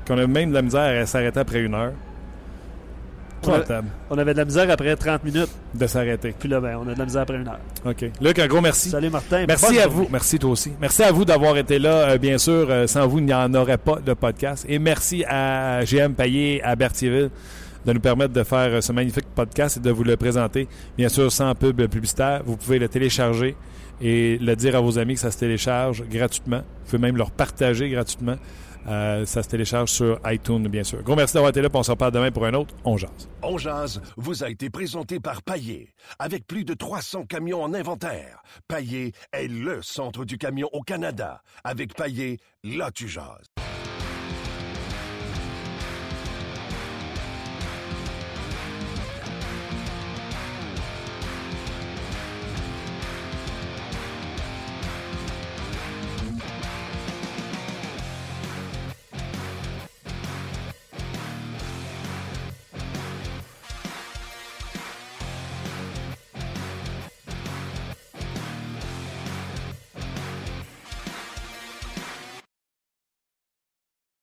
qu'on a même de la misère à s'arrêter après une heure. Table On avait de la misère après 30 minutes. de s'arrêter. Puis là, ben, on a de la misère après une heure. OK. Luc, un gros merci. Salut Martin. Merci à vous. Merci toi aussi. Merci à vous d'avoir été là. Euh, bien sûr, euh, sans vous, il n'y en aurait pas de podcast. Et merci à GM Payet à Berthierville de nous permettre de faire euh, ce magnifique podcast et de vous le présenter. Bien sûr, sans pub publicitaire. Vous pouvez le télécharger et le dire à vos amis que ça se télécharge gratuitement. Vous pouvez même leur partager gratuitement. Euh, ça se télécharge sur iTunes, bien sûr. Gros merci d'avoir été là. On se reparle demain pour un autre. On jase. On jase vous a été présenté par Paillé. Avec plus de 300 camions en inventaire, Paillé est le centre du camion au Canada. Avec Paillé, là tu jases.